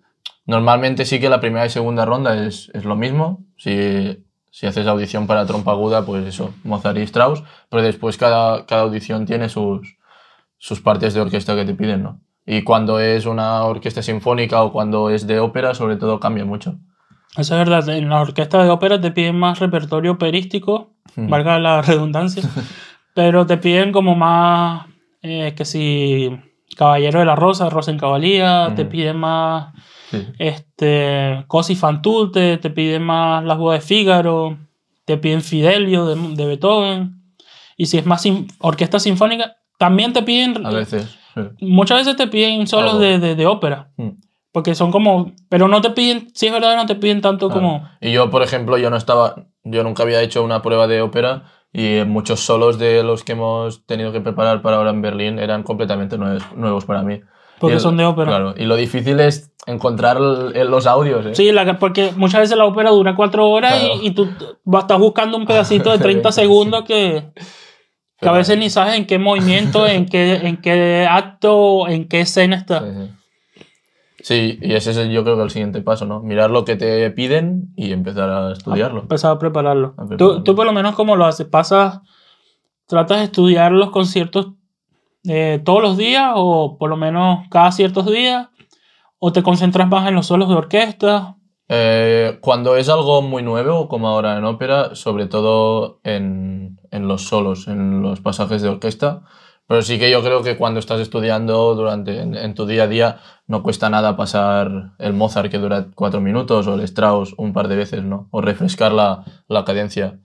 normalmente sí que la primera y segunda ronda es, es lo mismo. Si, si haces audición para trompa aguda, pues eso, Mozart y Strauss. Pero después cada, cada audición tiene sus, sus partes de orquesta que te piden, ¿no? Y cuando es una orquesta sinfónica o cuando es de ópera, sobre todo cambia mucho. Eso es verdad. En la orquesta de ópera te piden más repertorio operístico, valga la redundancia, pero te piden como más, eh, que si Caballero de la Rosa, Rosa en Cabalía, te piden más Sí. este, Cosi fan tutte, te piden más Las bodas de Fígaro, te piden Fidelio de, de Beethoven. Y si es más sin- orquesta sinfónica, también te piden, A veces. sí. muchas veces te piden solos de, de ópera. Mm. Porque son como, pero no te piden, si es verdad, no te piden tanto Claro. como... Y yo, por ejemplo, yo no estaba, yo nunca había hecho una prueba de ópera y muchos solos de los que hemos tenido que preparar para ahora en Berlín eran completamente nuevos, nuevos para mí. Porque el- son de ópera. Claro, y lo difícil es encontrar el- los audios, ¿eh? Sí, la, porque muchas veces la ópera dura cuatro horas Claro. y, y tú vas- estás buscando un pedacito de 30 segundos que, que a veces ni sabes en qué movimiento, en qué, en qué acto, en qué escena está. Sí, sí. Sí, y ese es yo creo que el siguiente paso, ¿no? Mirar lo que te piden y empezar a estudiarlo. Empezar a prepararlo. A Tú, tú por lo menos cómo lo haces, pasas, tratas de estudiar los conciertos eh, todos los días o por lo menos cada ciertos días o te concentras más en los solos de orquesta. Eh, cuando es algo muy nuevo, como ahora en ópera, sobre todo en, en los solos, en los pasajes de orquesta, pero sí que yo creo que cuando estás estudiando durante en, en tu día a día no cuesta nada pasar el Mozart que dura cuatro minutos o el Strauss un par de veces, ¿no? O refrescar la, la cadencia.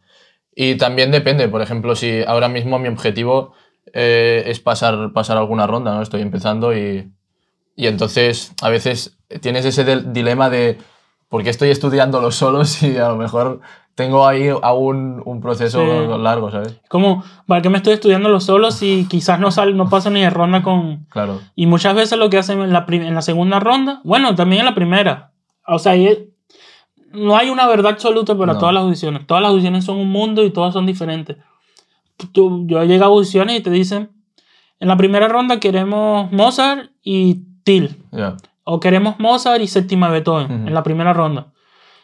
Y también depende, por ejemplo, si ahora mismo mi objetivo eh, es pasar, pasar alguna ronda, ¿no? Estoy empezando y, y entonces a veces tienes ese dilema de por qué estoy estudiando los solos y a lo mejor tengo ahí aún un proceso Sí. largo, ¿sabes? Como, ¿para qué me estoy estudiando los solos y quizás no, sale, no pasa ni de ronda con... Claro. Y muchas veces lo que hacen en la, en la segunda ronda, bueno, también en la primera. O sea, ahí no hay una verdad absoluta para No. todas las audiciones. Todas las audiciones son un mundo y todas son diferentes. Tú- yo he llegado a audiciones y te dicen, en la primera ronda queremos Mozart y Till. Ya. O queremos Mozart y séptima Beethoven Ujú. en la primera ronda.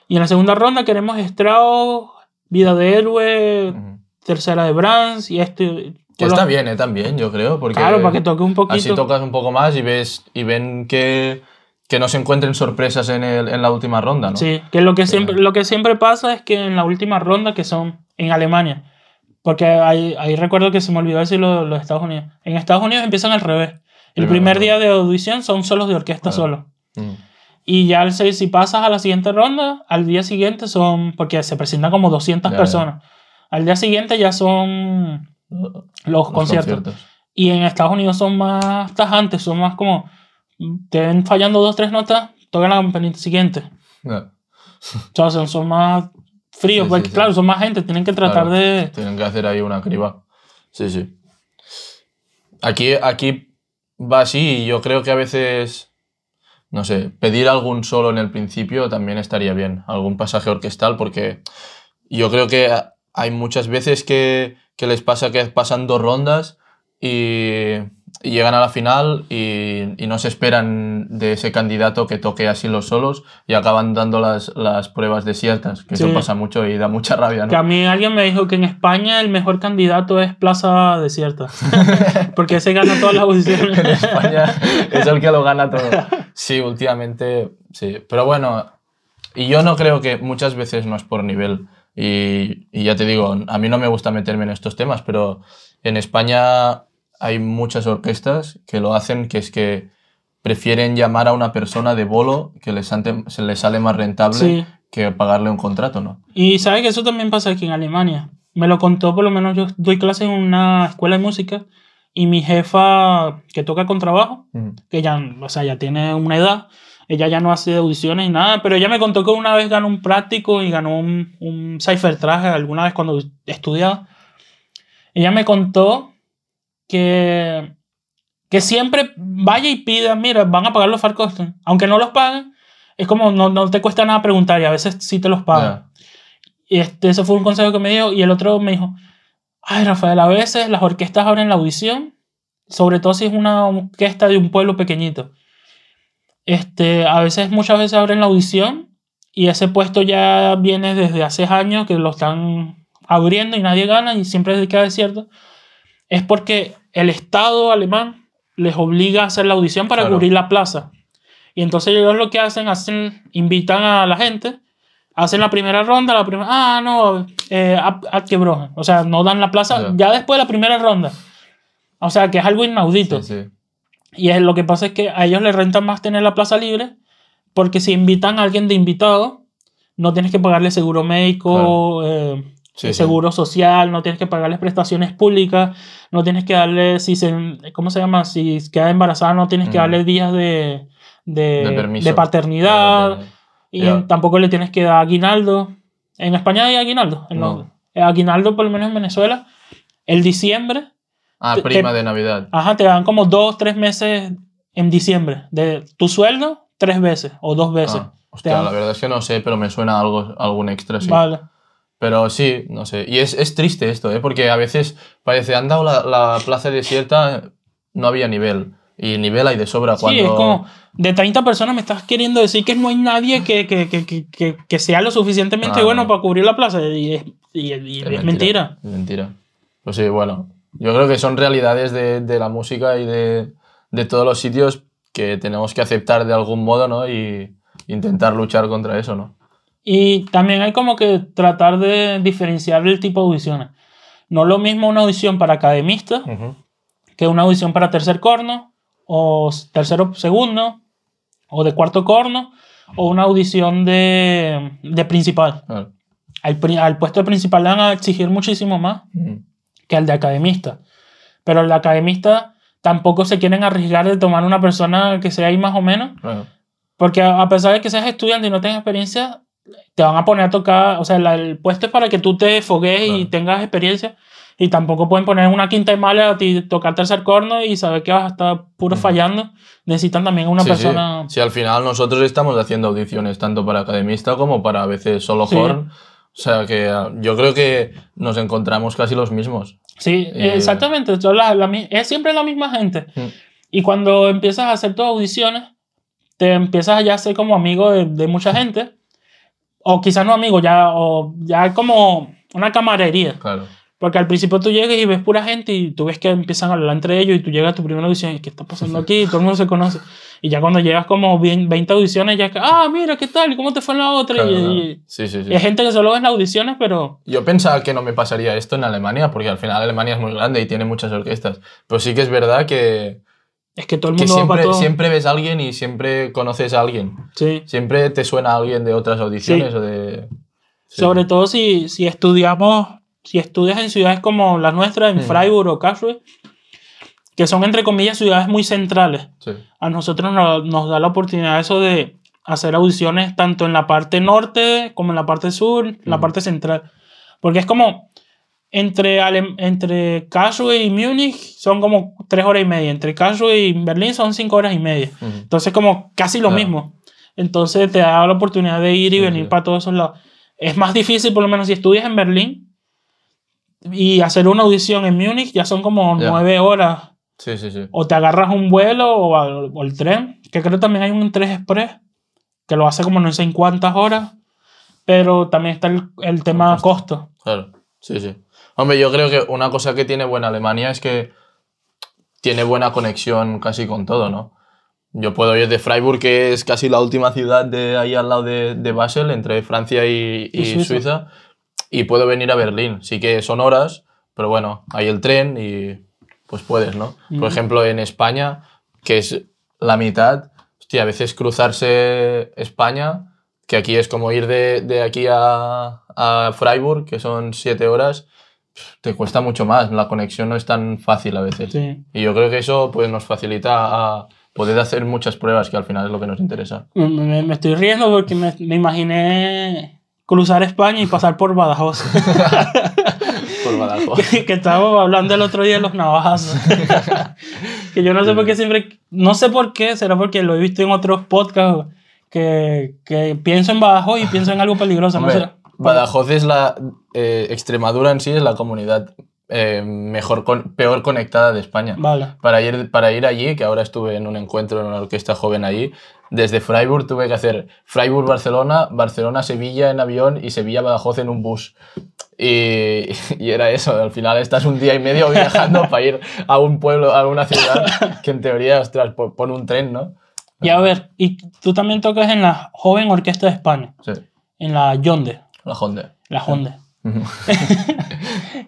Y en la segunda ronda queremos Strauss, Vida de Héroe, Ujú. tercera de Brahms y este... Que está bien, ¿eh? También, yo creo. Porque Claro, para que toque un poquito. así tocas un poco más y ves y ven que, que no se encuentren sorpresas en, el, en la última ronda, ¿no? Sí, que lo que, siempre, lo que siempre pasa es que en la última ronda, que son en Alemania, porque ahí, ahí recuerdo que se me olvidó decir lo- los Estados Unidos. En Estados Unidos empiezan al revés. El primer día de audición son solos de orquesta solo. Mm. Y ya se- si pasas a la siguiente ronda, al día siguiente son, porque se presentan como 200 Ya, ya. personas. Al día siguiente ya son los, Los conciertos. Y en Estados Unidos son más tajantes, son más como, te ven fallando dos, tres notas, tocan la campanita siguiente. Ya. O sea, son, son más fríos, Sí, porque sí, sí. claro, son más gente, tienen que tratar Claro. de... Tienen que hacer ahí una criba. Sí, sí. Aquí, aquí va así y yo creo que a veces, no sé, pedir algún solo en el principio también estaría bien, algún pasaje orquestal, porque yo creo que hay muchas veces que, que les pasa que pasan dos rondas y, llegan a la final y, y no se esperan de ese candidato que toque así los solos y acaban dando las, las pruebas desiertas, que Sí. eso pasa mucho y da mucha rabia, Que a ¿no? mí alguien me dijo que en España el mejor candidato es Plaza Desierta. Porque ese gana todas las audiciones. en España es el que lo gana todo. Sí, últimamente, sí. Pero bueno, y yo no creo que muchas veces no es por nivel. Y, y ya te digo, a mí no me gusta meterme en estos temas, pero en España hay muchas orquestas que lo hacen, que es que prefieren llamar a una persona de bolo que les, ante- se les sale más rentable Sí. que pagarle un contrato, ¿no? Y sabes que eso también pasa aquí en Alemania. Me lo contó, por lo menos yo doy clase en una escuela de música y mi jefa que toca con trabajo, que ya, o sea, ya tiene una edad, ella ya no hace audiciones ni nada, pero ella me contó que una vez ganó un práctico y ganó un, un cipher traje alguna vez cuando estudiaba. Ella me contó que, que siempre vaya y pida, mira, van a pagar los Farcosten. Aunque no los paguen, es como no, no te cuesta nada preguntar y a veces sí te los pagan. Y este, ese fue un consejo que me dio. Y el otro me dijo, ay, Rafael, a veces las orquestas abren la audición, sobre todo si es una orquesta de un pueblo pequeñito. Este, a veces, muchas veces abren la audición y ese puesto ya viene desde hace años que lo están abriendo y nadie gana y siempre queda desierto. Es porque el Estado alemán les obliga a hacer la audición para Claro. cubrir la plaza. Y entonces ellos lo que hacen, hacen invitan a la gente hacen la primera ronda, la primera, ah, no, eh, ab- abgebrochen. o sea, no dan la plaza Ya. ya después de la primera ronda. O sea, que es algo inaudito. Sí, sí. Y es, lo que pasa es que a ellos les renta más tener la plaza libre, porque si invitan a alguien de invitado, no tienes que pagarle seguro médico, eh, Sí, sí. seguro social, no tienes que pagarles prestaciones públicas, no tienes que darle, si se, ¿cómo se llama? Si queda embarazada, no tienes que Mm. darle días de, de, De de paternidad. Y Ya. en- tampoco le tienes que dar aguinaldo. En España hay aguinaldo. En No. eh, aguinaldo, por lo menos en Venezuela, el diciembre, Ah, Te- prima te- de Navidad. ajá, te dan como dos, tres meses en diciembre. De tu sueldo, tres veces o dos veces. Ah, hostia, la verdad es que no sé, pero me suena algo, algún extra, sí. Vale. Pero sí, no sé. Y es, es triste esto, ¿eh? Porque a veces parece, han dado la, la plaza desierta, no había nivel. Y nivel hay de sobra cuando... Sí, es como de 30 personas me estás queriendo decir que no hay nadie que, que, que, que, sea lo suficientemente Ah, bueno no. para cubrir la plaza. Y es, y- y es mentira. Es mentira. Pues sí, bueno. Yo creo que son realidades de, de la música y de, de todos los sitios que tenemos que aceptar de algún modo, ¿no? Y intentar luchar contra eso, ¿no? Y también hay como que tratar de diferenciar el tipo de audiciones. No es lo mismo una audición para academistas Ujú. que una audición para tercer corno, o tercero segundo, o de cuarto corno, o una audición de, de principal. Claro. Al, pri- al puesto de principal le van a exigir muchísimo más que al de academista. Pero el de academista tampoco se quieren arriesgar de tomar una persona que sea ahí más o menos, porque a pesar de que seas estudiante y no tengas experiencia, te van a poner a tocar, o sea, la- el puesto es para que tú te fogues y Claro. tengas experiencia. Y tampoco pueden poner una quinta de mala a ti tocar tercer corno y saber que vas a estar puro fallando. Necesitan también una Sí, persona. Sí. Sí, al final nosotros estamos haciendo audiciones tanto para academista como para a veces solo Sí. horn. O sea que ah, yo creo que nos encontramos casi los mismos. Sí, Eh, exactamente. la- la es siempre la misma gente. Mm. Y cuando empiezas a hacer tus audiciones, te empiezas ya a ser como amigo de, de mucha gente. O quizás no amigo, ya, o ya como una camaradería. Claro. Porque al principio tú llegas y ves pura gente y tú ves que empiezan a hablar entre ellos y tú llegas a tu primera audición y ¿qué está pasando aquí? Y todo el mundo se conoce. Y ya cuando llegas como bien 20 audiciones, ya que, ah, mira, ¿qué tal? ¿Y ¿Cómo te fue en la otra? Claro, y, claro. y- Sí, sí, sí. y hay gente que solo ve las audiciones, pero Yo pensaba que no me pasaría esto en Alemania, porque al final Alemania es muy grande y tiene muchas orquestas. Pero sí que es verdad que, es que todo el que mundo va para siempre, todo. siempre ves a alguien y siempre conoces a alguien. Sí. Siempre te suena a alguien de otras audiciones o de... sí. Sobre todo si, si estudiamos, si estudias en ciudades como la nuestra, en Mm. Freiburg o Karlsruhe, que son entre comillas ciudades muy centrales. Sí. A nosotros nos, nos da la oportunidad eso de hacer audiciones tanto en la parte norte como en la parte sur, la Mm. parte central. Porque es como entre, Ale- entre Karlsruhe y Múnich son como tres horas y media, entre Karlsruhe y Berlín son cinco horas y media. Ujú. Entonces, como casi lo Claro. mismo. Entonces, te da la oportunidad de ir y venir sí. para todos esos lados. Es más difícil, por lo menos, si estudias en Berlín y hacer una audición en Múnich, ya son como Ya. nueve horas Sí, sí, sí. O te agarras un vuelo o, al- o el tren, que creo también hay un 3 Express, que lo hace como no sé en cuántas horas, pero también está el, el tema costo. Claro, sí, sí. Hombre, yo creo que una cosa que tiene buena Alemania es que tiene buena conexión casi con todo, ¿no? Yo puedo ir de Freiburg, que es casi la última ciudad de ahí al lado de, de Basel, entre Francia y, Y y Suiza. Suiza. y puedo venir a Berlín. Sí que son horas, pero bueno, hay el tren y pues puedes, ¿no? Ujú. Por ejemplo, en España, que es la mitad, hostia, a veces cruzarse España, que aquí es como ir de, de aquí a, a Freiburg, que son siete horas, te cuesta mucho más. La conexión no es tan fácil a veces. Sí. Y yo creo que eso pues, nos facilita a poder hacer muchas pruebas, que al final es lo que nos interesa. Me, me- me estoy riendo porque me, me imaginé cruzar España y pasar por Badajoz. Por Badajoz. que, que estábamos hablando el otro día de los navajazos. que yo no sé por qué siempre, no sé por qué, será porque lo he visto en otros podcasts, que, que pienso en Badajoz y pienso en algo peligroso. No sé. Badajoz es la. eh, Extremadura en sí es la comunidad eh, mejor con- peor conectada de España. Vale. Para ir, para ir allí, que ahora estuve en un encuentro en una orquesta joven allí, desde Freiburg tuve que hacer Freiburg-Barcelona, Barcelona-Sevilla en avión y Sevilla-Badajoz en un bus. Y, y era eso, al final estás un día y medio viajando para ir a un pueblo, a una ciudad, que en teoría, ostras, pon un tren, ¿no? Y a ver, y tú también tocas en la Joven Orquesta de España, Sí, en la Yonde, la Honda. la Honde.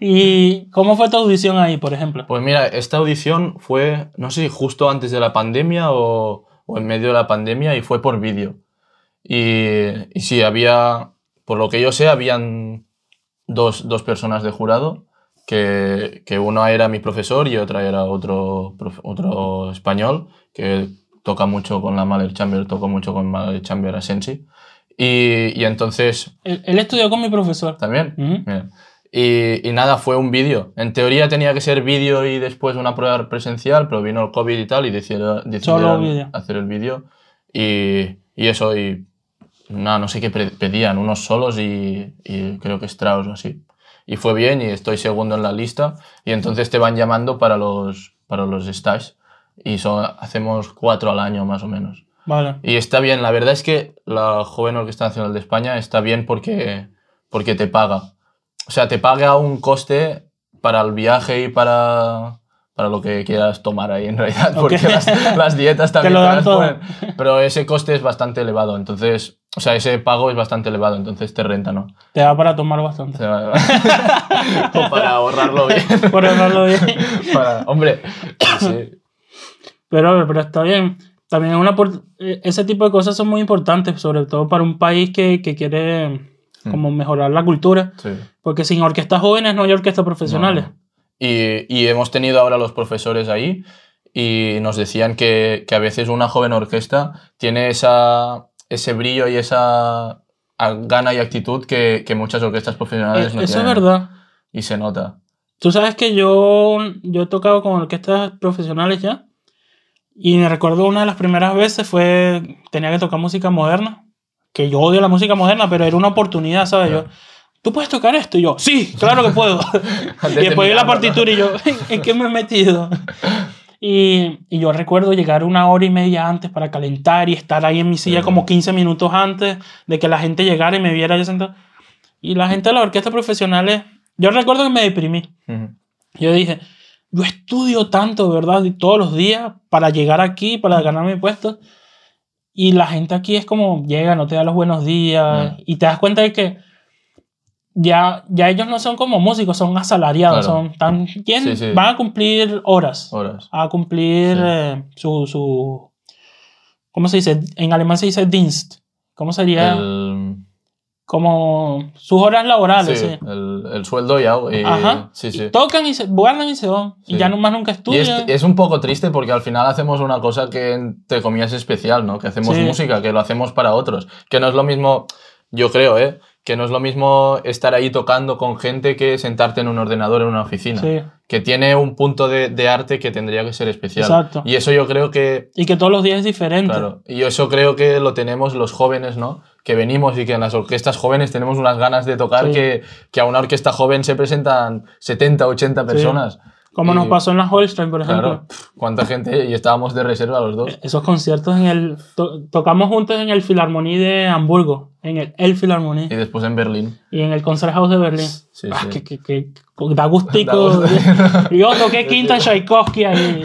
¿Y cómo fue tu audición ahí, por ejemplo? Pues mira, esta audición fue, no sé si justo antes de la pandemia o, o en medio de la pandemia y fue por vídeo. Y, y sí, había, por lo que yo sé, habían dos, dos personas de jurado, que, que una era mi profesor y otra era otro, otro español, que toca mucho con la Mahler Chamber, toca mucho con Mahler Chamber Asensi. Y, y entonces, Él, él estudió con mi profesor. también, Ujú. Mira. Y, y nada, fue un vídeo. En teoría tenía que ser vídeo y después una prueba presencial, pero vino el COVID y tal y decidieron, decidieron hacer el vídeo. Y, y eso, y nada, no sé qué pedían, unos solos y, y creo que Strauss o así. Y fue bien y estoy segundo en la lista. Y entonces te van llamando para los, para los stages. Y son, hacemos cuatro al año más o menos. Vale. Y está bien, la verdad es que la Joven Orquesta Nacional de España está bien porque, porque te paga. O sea, te paga un coste para el viaje y para, para lo que quieras tomar ahí en realidad, porque Ok. las, las dietas también lo te dan las todo. Pero ese coste es bastante elevado, entonces, o sea, ese pago es bastante elevado, entonces te renta, ¿no? Te da para tomar bastante. O sea, o para ahorrarlo bien. Por hablarlo bien. Para- hombre, sí. Pero, pero está bien. También es una, eh, ese tipo de cosas son muy importantes, sobre todo para un país que, que quiere Hmm. como mejorar la cultura. sí. Porque sin orquestas jóvenes no hay orquestas profesionales. No. Y, y hemos tenido ahora los profesores ahí y nos decían que, que a veces una joven orquesta tiene esa, ese brillo y esa gana y actitud que, que muchas orquestas profesionales Eh, no Eso es tienen. verdad. Y se nota. Tú sabes que yo, yo he tocado con orquestas profesionales ya. Y me recuerdo una de las primeras veces fue, tenía que tocar música moderna. Que yo odio la música moderna, pero era una oportunidad, ¿sabes? Yo, ¿tú puedes tocar esto? Y yo, sí, claro que puedo. y después vi la partitura y yo, ¿en qué me he metido? Y, y yo recuerdo llegar una hora y media antes para calentar y estar ahí en mi silla como 15 minutos antes de que la gente llegara y me viera yo sentado. Y la gente de las orquestas profesionales, yo recuerdo que me deprimí. Ujú. Yo dije, yo estudio tanto, ¿verdad? Todos los días para llegar aquí, para ganar mi puesto. Y la gente aquí es como, llega, no te da los buenos días. Mm. Y te das cuenta de que ya, ya ellos no son como músicos, son asalariados. Claro. Son tan, Sí, sí. Van a cumplir horas. Horas. A cumplir Sí. eh, su, su... ¿Cómo se dice? En alemán se dice Dienst. ¿Cómo sería? El, Como sus horas laborales. sí, sí. el, el sueldo y algo. y- Ajá. Sí, Y tocan y se guardan y se van. Y ya nomás nunca Y estudian. es, es un poco triste porque al final hacemos una cosa que, entre comillas, es especial, ¿no? Que hacemos música, que lo hacemos para otros. Que no es lo mismo, yo creo, ¿eh? Que no es lo mismo estar ahí tocando con gente que sentarte en un ordenador en una oficina. Sí. Que tiene un punto de, de arte que tendría que ser especial. Exacto. Y eso yo creo que, Y que todos los días es diferente. claro, y eso creo que lo tenemos los jóvenes, ¿no? Que venimos y que en las orquestas jóvenes tenemos unas ganas de tocar Sí. que, que a una orquesta joven se presentan 70, 80 personas. Como nos Y- pasó en la Holstein, por ejemplo. Claro, cuánta gente y estábamos de reserva los dos. Esos conciertos en el... to- tocamos juntos en el Philharmonie de Hamburgo, en el El Philharmonie, Y después en Berlín. y en el Concerthaus de Berlín. Sí, ah, sí. que, que, que- da gustico. Da. Yo toqué quinta Tchaikovsky ahí.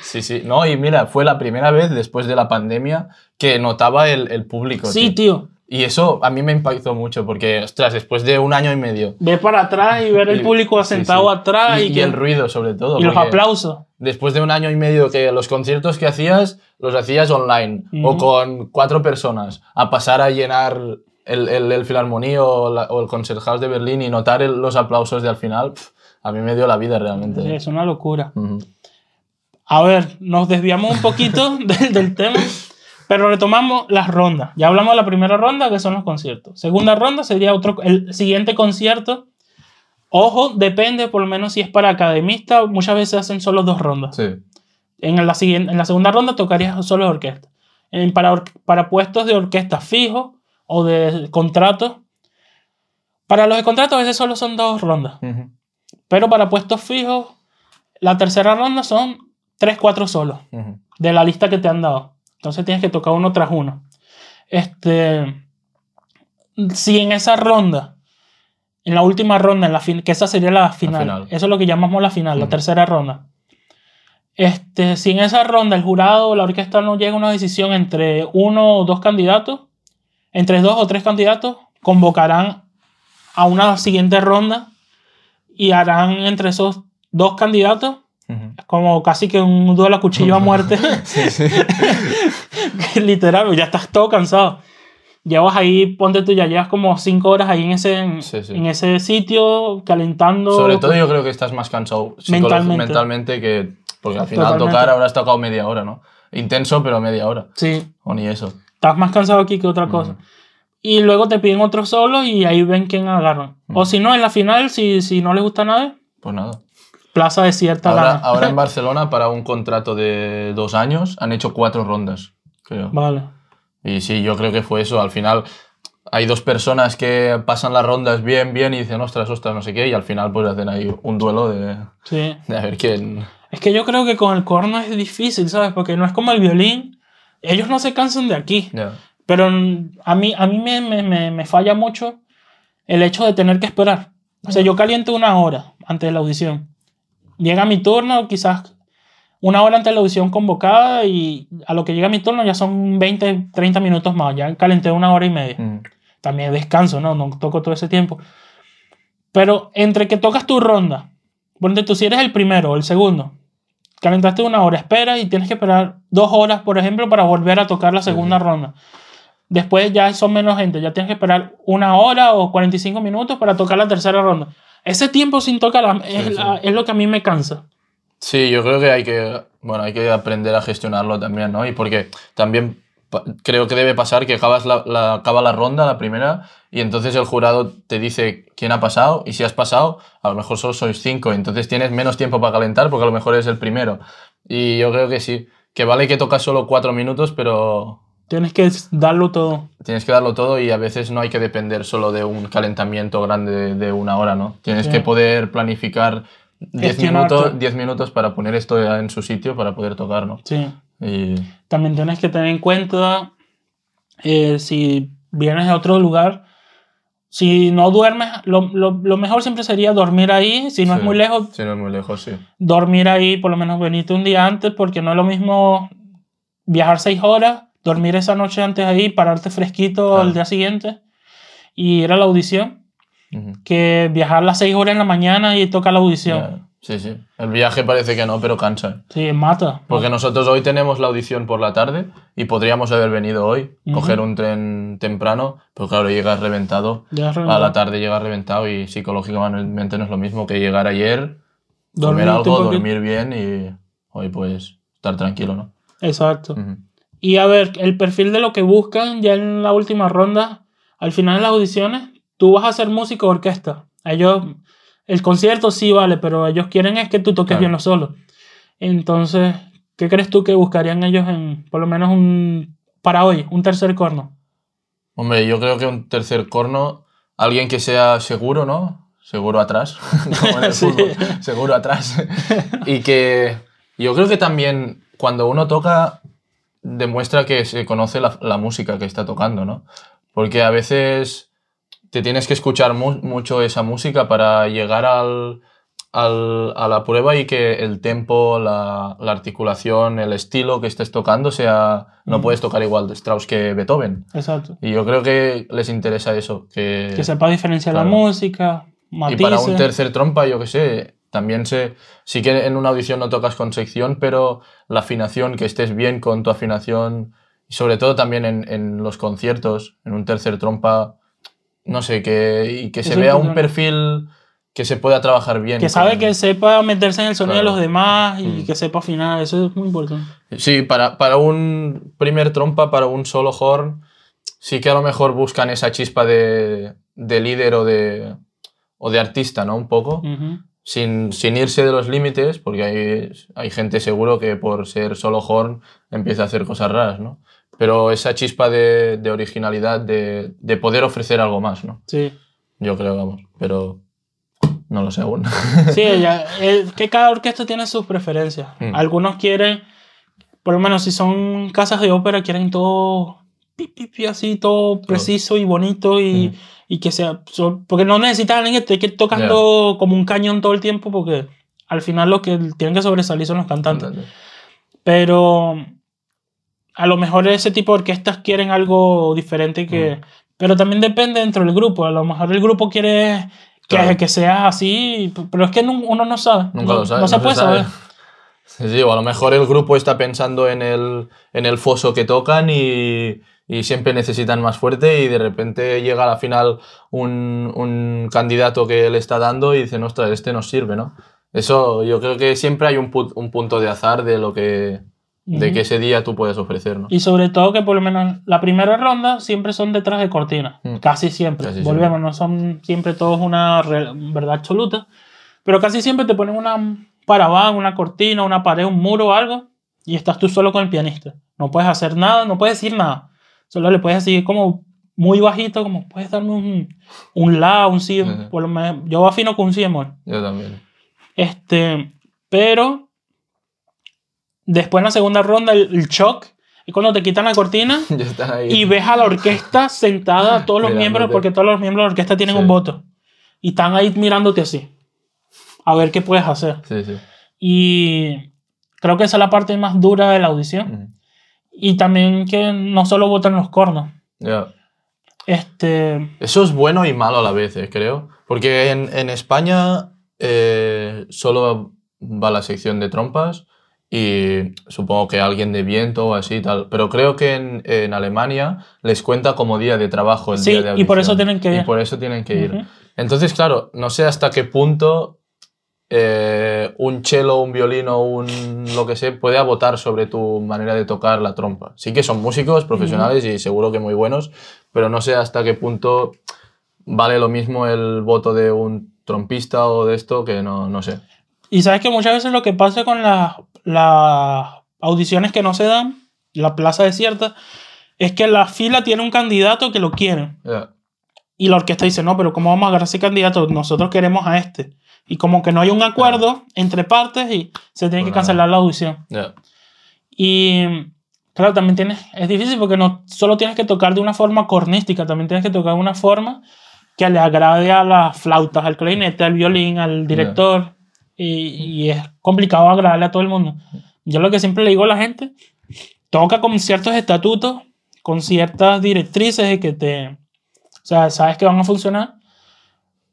Sí, sí. No, y mira, fue la primera vez después de la pandemia que notaba el, el público. Sí, tío. tío. Y eso a mí me impactó mucho porque, ostras, después de un año y medio. Ve para atrás y ver el público sí, sentado sí. atrás y, y, y que- el ruido sobre todo. y los aplausos. Después de un año y medio que los conciertos que hacías los hacías online o Ujú. con cuatro personas, a pasar a llenar el, el, el Philharmonie o, la- o el Concerthaus de Berlín y notar el- los aplausos de al final, a mí me dio la vida realmente. Es una locura. Ujú. A ver, nos desviamos un poquito del, del tema, pero retomamos las rondas. Ya hablamos de la primera ronda, que son los conciertos. Segunda ronda sería otro, el siguiente concierto. Ojo, depende, por lo menos si es para academista, muchas veces hacen solo dos rondas. Sí. En la, siguiente, en la segunda ronda tocarías solo orquesta. En- para, or- para puestos de orquesta fijos o de contratos. Para los de contratos a veces solo son dos rondas. Ujú. Pero para puestos fijos, la tercera ronda son 3, 4 solos de la lista que te han dado. Entonces tienes que tocar uno tras uno. Este, si en esa ronda, en la última ronda, en la fin- que esa sería la final, final. eso es lo que llamamos la final, la tercera ronda. Este, si en esa ronda el jurado o la orquesta no llega a una decisión entre uno o dos candidatos, entre dos o tres candidatos, convocarán a una siguiente ronda y harán entre esos dos candidatos Ujú. como casi que un duelo a cuchillo a muerte. Sí, sí. Literal, ya estás todo cansado. Llevas ahí, ponte tú, ya llevas como cinco horas ahí en ese, Sí, sí. En ese sitio, calentando. Sobre todo yo creo que estás más cansado Mentalmente. mentalmente que... Porque al final Totalmente. tocar habrás tocado media hora, ¿no? Intenso, pero media hora. Sí, O ni eso. estás más cansado aquí que otra cosa. Ujú. Y luego te piden otro solo y ahí ven quién agarran. O si no, en la final, si, si no les gusta nada, Pues nada. Plaza desierta. Ahora, gana. ahora en Barcelona, para un contrato de dos años, han hecho cuatro rondas, creo. Vale. Y sí, yo creo que fue eso. Al final hay dos personas que pasan las rondas bien, bien y dicen, ostras, ostras, no sé qué, y al final pues hacen ahí un duelo de, Sí. de a ver quién... Es que yo creo que con el corno es difícil, ¿sabes? Porque no es como el violín. Ellos no se cansan de aquí. Ya. Pero a mí, a mí me, me, me, me falla mucho el hecho de tener que esperar. O sea, yo caliento una hora antes de la audición. Llega mi turno, quizás una hora antes de la audición convocada y a lo que llega mi turno ya son 20, 30 minutos más. Ya calenté una hora y media. Mm. También descanso, ¿no? No toco todo ese tiempo. Pero entre que tocas tu ronda, ponte tú si eres el primero o el segundo, calentaste una hora, esperas y tienes que esperar dos horas, por ejemplo, para volver a tocar la segunda ronda. Después ya son menos gente, ya tienes que esperar una hora o 45 minutos para tocar la tercera ronda. Ese tiempo sin tocar es, Sí, sí. la- es lo que a mí me cansa. Sí, yo creo que hay que, bueno, hay que aprender a gestionarlo también, ¿no? Y porque también creo que debe pasar que acabas la, la- acaba la ronda, la primera, y entonces el jurado te dice quién ha pasado, y si has pasado, a lo mejor solo sois cinco, entonces tienes menos tiempo para calentar porque a lo mejor es el primero. Y yo creo que sí, que vale que tocas solo cuatro minutos, pero Tienes que darlo todo. tienes que darlo todo y a veces no hay que depender solo de un calentamiento grande de, de una hora, ¿no? Tienes Sí. que poder planificar 10 Gestionarte. minutos, 10 minutos para poner esto en su sitio para poder tocar, ¿no? Sí. Y También tienes que tener en cuenta eh, si vienes de otro lugar. Si no duermes, lo, lo- lo mejor siempre sería dormir ahí. Si no Sí. es muy lejos, si no es muy lejos, sí. dormir ahí, por lo menos venirte un día antes, porque no es lo mismo viajar seis horas, dormir esa noche antes ahí, pararte fresquito al día siguiente y ir a la audición, Ujú. que viajar las seis horas en la mañana y tocar la audición. Ya, Sí, sí. El viaje parece que no, pero cansa. Sí, mata. Porque nosotros hoy tenemos la audición por la tarde y podríamos haber venido hoy, Ujú. coger un tren temprano, pero claro, llegas reventado. Es A la tarde llegas reventado y psicológicamente no es lo mismo que llegar ayer, comer Dormirte un algo, dormir bien y hoy pues estar tranquilo, ¿no? Exacto. Ujú. Y a ver, el perfil de lo que buscan ya en la última ronda, al final de las audiciones, tú vas a ser músico de orquesta. Ellos, el concierto sí vale, pero ellos quieren es que tú toques Claro. bien los solos. Entonces, ¿qué crees tú que buscarían ellos en, por lo menos un, para hoy, un tercer corno? Hombre, yo creo que un tercer corno, alguien que sea seguro, ¿no? seguro atrás, como en el Sí. fútbol, seguro atrás. y que yo creo que también cuando uno toca demuestra que se conoce la, la música que está tocando, ¿no? Porque a veces te tienes que escuchar mu- mucho esa música para llegar al, al- a la prueba y que el tempo, la, la articulación, el estilo que estés tocando sea... No Mm. puedes tocar igual de Strauss que Beethoven. Exacto. Y yo creo que les interesa eso, que... Que sepa diferenciar la claro. música, Y matices. para un tercer trompa, yo qué sé, también sé, sí que en una audición no tocas con sección, pero la afinación, que estés bien con tu afinación, y sobre todo también en, en los conciertos, en un tercer trompa, no sé, que, y que se vea un perfil que se pueda trabajar bien. Que sabe con- que sepa meterse en el sonido Claro. de los demás y Mm. que sepa afinar. Eso es muy importante. Sí, para, para un primer trompa, para un solo horn, sí que a lo mejor buscan esa chispa de, de líder o de, o de artista, ¿no? Un poco. Ujú. Sin, sin irse de los límites, porque hay, hay gente seguro que por ser solo horn empieza a hacer cosas raras, ¿no? Pero esa chispa de, de originalidad, de, de poder ofrecer algo más, ¿no? Sí. Yo creo, vamos, pero no lo sé aún. Sí, ya, eh, que cada orquesta tiene sus preferencias. Mm. Algunos quieren, por lo menos si son casas de ópera, quieren todo pi, pi, pi, así, todo preciso y bonito y, Mm. y que sea. porque no necesitan a alguien que esté tocando como un cañón todo el tiempo, porque al final los que tienen que sobresalir son los cantantes. Pero a lo mejor ese tipo de orquestas quieren algo diferente que... Pero también depende dentro del grupo. A lo mejor el grupo quiere que, Claro. que sea así, pero es que uno no sabe. Nunca no, lo sabe. No se puede saber. Sí, sí, o a lo mejor el grupo está pensando en el, en el foso que tocan y, y siempre necesitan más fuerte y de repente llega a la final un, un candidato que le está dando y dicen, ostras, este nos sirve, ¿no? Eso yo creo que siempre hay un, pu- un punto de azar de lo que, de que ese día tú puedes ofrecer, ¿no? Y sobre todo que por lo menos la primera ronda siempre son detrás de cortina. Mm. Casi siempre. Casi Volvemos, no son siempre todos una verdad absoluta. Pero casi siempre te ponen una paraván, una cortina, una pared, un muro o algo. Y estás tú solo con el pianista. No puedes hacer nada, no puedes decir nada. Solo le puedes decir como muy bajito, como puedes darme un, un la, un si. Por lo menos, yo afino con un si bemol. Yo también. Este, pero después en la segunda ronda el, el shock es cuando te quitan la cortina y ves a la orquesta sentada, todos los Mirándote. miembros, porque todos los miembros de la orquesta tienen Sí. un voto. Y están ahí mirándote así. A ver qué puedes hacer. Sí, sí. Y creo que esa es la parte más dura de la audición. Ujú. Y también que no solo votan los cornos. Ya. Este, Eso es bueno y malo a la vez, eh, creo. Porque en, en España eh, solo va la sección de trompas y supongo que alguien de viento o así y tal. Pero creo que en, en Alemania les cuenta como día de trabajo el Sí, día de y por audición. eso tienen que Y ir. por eso tienen que ir. ujú. Entonces, claro, no sé hasta qué punto eh, un cello, un violino, un lo que sea, puede votar sobre tu manera de tocar la trompa. Sí que son músicos profesionales y seguro que muy buenos, pero no sé hasta qué punto vale lo mismo el voto de un trompista o de esto que no, no sé. Y sabes que muchas veces lo que pasa con las las audiciones que no se dan, la plaza desierta, es que la fila tiene un candidato que lo quieren. Ya, Y la orquesta dice, no, pero ¿cómo vamos a agarrar ese candidato? Nosotros queremos a este. Y como que no hay un acuerdo entre partes y se tiene que cancelar la audición. Y claro, también tienes, es difícil porque no solo tienes que tocar de una forma cornística, también tienes que tocar de una forma que le agrade a las flautas, al clarinete, al violín, al director. Y, y es complicado agradarle a todo el mundo. Yo lo que siempre le digo a la gente, toca con ciertos estatutos, con ciertas directrices de que te... O sea, sabes que van a funcionar,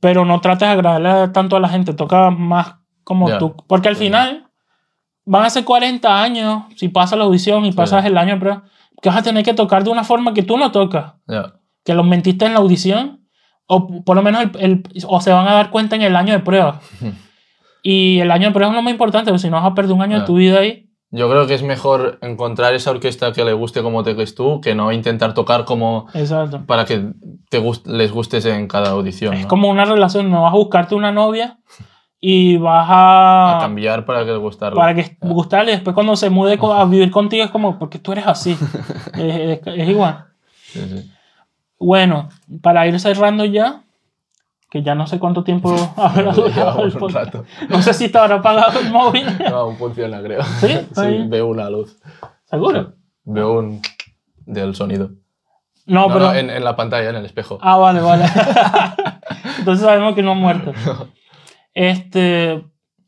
pero no trates de agradarle tanto a la gente, toca más como Ya. tú. Porque al final van a ser 40 años, si pasas la audición y pasas el año prueba, que vas a tener que tocar de una forma que tú no tocas, que los mentiste en la audición, o por lo menos el, el- o se van a dar cuenta en el año de prueba. y el año de prueba es lo más importante, porque si no vas a perder un año de tu vida ahí. Yo creo que es mejor encontrar esa orquesta que le guste como te crees tú que no intentar tocar como Exacto. para que te gust- les gustes en cada audición. Es ¿no? como una relación, no vas a buscarte una novia y vas a... a cambiar para que les gustarle. para que gustarle y después cuando se mude a vivir contigo es como, porque tú eres así. es, es- es igual. Sí, sí. Bueno, para ir cerrando ya, que ya no sé cuánto tiempo habrá durado el podcast. rato. No sé si te habrá apagado el móvil. No, aún funciona, creo. ¿Sí? Ahí. veo una luz. ¿Seguro? Veo un del sonido. No, No, pero... no, en, en la pantalla, en el espejo. Ah, vale, vale. Entonces sabemos que no ha muerto. Este...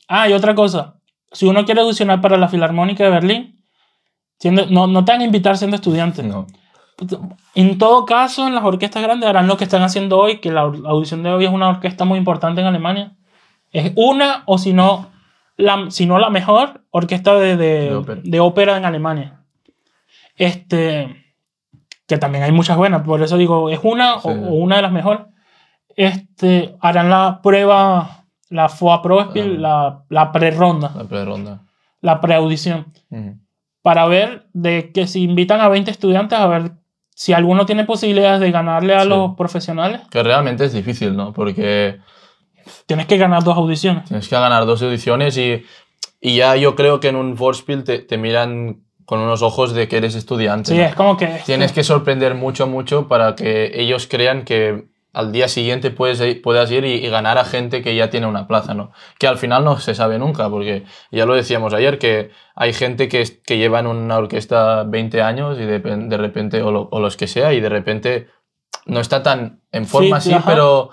Ah, y otra cosa. Si uno quiere audicionar para la Filarmónica de Berlín, siendo, no, no te van a invitar siendo estudiante. No. En todo caso, en las orquestas grandes harán lo que están haciendo hoy, que la au- audición de hoy es una orquesta muy importante en Alemania. Es una, o si no, la, si no la mejor orquesta de, de, De ópera. de ópera en Alemania. Este, que también hay muchas buenas, por eso digo, es una Sí. o, o una de las mejores. Este, harán la prueba, la FOA Prospiel, la, la pre-ronda, La pre-ronda. la pre-audición para ver de que si invitan a 20 estudiantes a ver si alguno tiene posibilidades de ganarle a Sí. los profesionales, Que realmente es difícil, ¿no? Porque tienes que ganar dos audiciones. tienes que ganar dos ediciones y, y ya yo creo que en un Vorspiel te, te miran con unos ojos de que eres estudiante. Sí, ¿no? es como que Tienes que sorprender mucho, mucho para que ellos crean que al día siguiente puedes, puedas ir y, y ganar a gente que ya tiene una plaza, ¿no? Que al final no se sabe nunca, porque ya lo decíamos ayer, que hay gente que, que lleva en una orquesta 20 años y de, de repente, o, lo- o los que sea, y de repente no está tan en forma Sí, así, ajá. pero,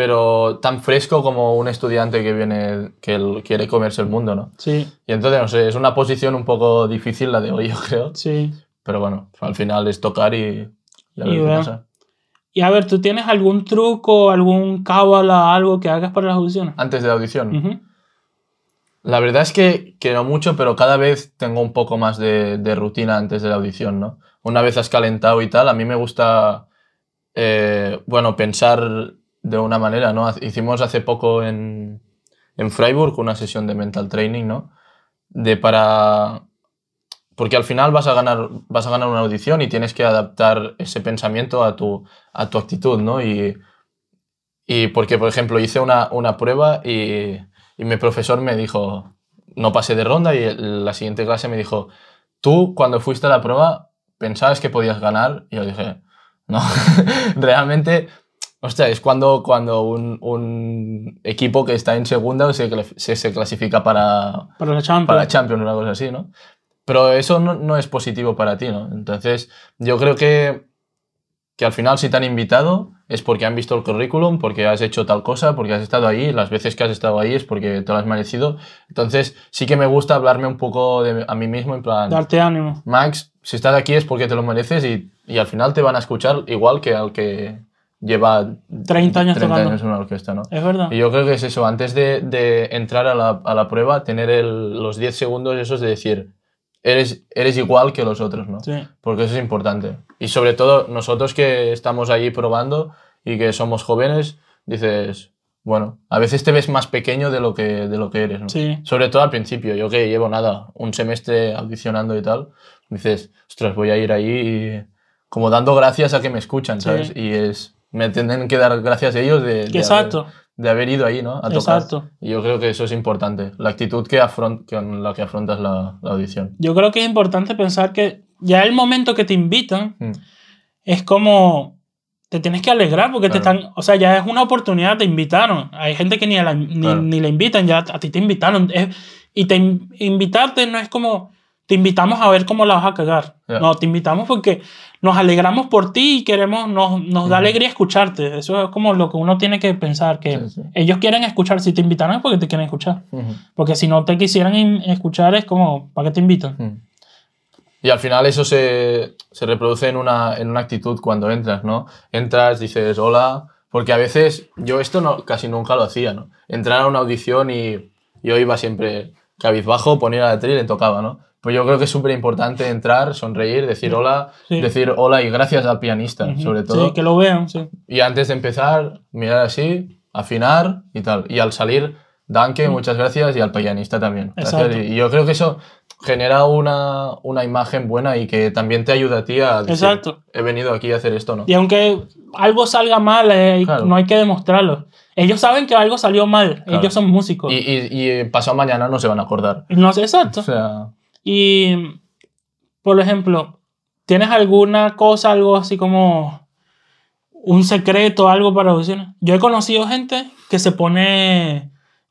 pero tan fresco como un estudiante que viene, que él quiere comerse el mundo, ¿no? Sí, Y entonces, no sé, es una posición un poco difícil la de hoy, yo creo. sí. Pero bueno, al final es tocar y ver Y qué ver. pasa. Y a ver, ¿tú tienes algún truco, algún cábala, algo que hagas para las audiciones? Antes de la audición. La verdad es que, que no mucho, pero cada vez tengo un poco más de, de rutina antes de la audición, ¿no? Una vez has calentado y tal, a mí me gusta, eh, bueno, pensar de una manera, ¿no? Hicimos hace poco en, en Freiburg una sesión de mental training, ¿no? De para... Porque al final vas a ganar, vas a ganar una audición y tienes que adaptar ese pensamiento a tu, a tu actitud, ¿no? Y, y porque, por ejemplo, hice una, una prueba y, y mi profesor me dijo, no pasé de ronda y la siguiente clase me dijo, tú cuando fuiste a la prueba pensabas que podías ganar y yo dije, no, realmente, hostia, es cuando, cuando un, un equipo que está en segunda se, se, se clasifica para, Para la Champions. para Champions, una cosa así, ¿no? Pero eso no, no es positivo para ti, ¿no? Entonces, yo creo que, que al final si te han invitado es porque han visto el currículum, porque has hecho tal cosa, porque has estado ahí, las veces que has estado ahí es porque te lo has merecido. Entonces, sí que me gusta hablarme un poco de, a mí mismo, en plan, Darte ánimo. Max, si estás aquí es porque te lo mereces y, y al final te van a escuchar igual que al que lleva 30 años 30 tocando. años en una orquesta, ¿no? Es verdad. Y yo creo que es eso, antes de, de entrar a la, a la prueba, tener el- los 10 segundos esos de decir, eres, eres igual que los otros, ¿no? Sí. Porque eso es importante. Y sobre todo nosotros que estamos allí probando y que somos jóvenes, dices, bueno, a veces te ves más pequeño de lo que, de lo que eres, ¿no? Sí. Sobre todo al principio, yo que llevo nada, un semestre audicionando y tal, dices, ostras, voy a ir ahí y como dando gracias a que me escuchan, Sí. ¿sabes? Y es, me tienen que dar gracias a ellos de, de Exacto. haber, de haber ido ahí, ¿no? A tocar. Exacto. Y yo creo que eso es importante, la actitud que afront con la que afrontas la, la audición. Yo creo que es importante pensar que ya el momento que te invitan Mm. es como te tienes que alegrar porque te Claro. están, o sea, ya es una oportunidad, te invitaron. Hay gente que ni, la- ni, Claro. ni le invitan, ya a ti te invitaron. Es- y te in- invitarte no es como te invitamos a ver cómo la vas a cagar. Ya. No, te invitamos porque nos alegramos por ti y queremos, nos, nos da Ujú. alegría escucharte. Eso es como lo que uno tiene que pensar, que Sí, sí. ellos quieren escuchar. Si te invitaron es porque te quieren escuchar. Ujú. Porque si no te quisieran escuchar es como, ¿para qué te invitan? Mm. Y al final eso se, se reproduce en una, en una actitud cuando entras, ¿no? Entras, dices hola, porque a veces yo esto no, casi nunca lo hacía, ¿no? Entrar a una audición y yo iba siempre cabizbajo, poner a la tele y le tocaba, ¿no? Pues yo creo que es súper importante entrar, sonreír, decir hola, Sí. decir hola y gracias al pianista, Ujú. sobre todo. Sí, que lo vean, sí. Y antes de empezar, mirar así, afinar y tal. Y al salir, danke, muchas gracias, y al pianista también. Gracias. Exacto. Y yo creo que eso genera una, una imagen buena y que también te ayuda a ti a decir, Exacto. he venido aquí a hacer esto, ¿no? Y aunque algo salga mal, eh, Claro. no hay que demostrarlo. Ellos saben que algo salió mal. Claro. Ellos son músicos. Y, y, y pasado mañana no se van a acordar. No sé, exacto. O sea, Y, por ejemplo, ¿tienes alguna cosa, algo así como un secreto, algo para audiciones. Yo he conocido gente que se pone,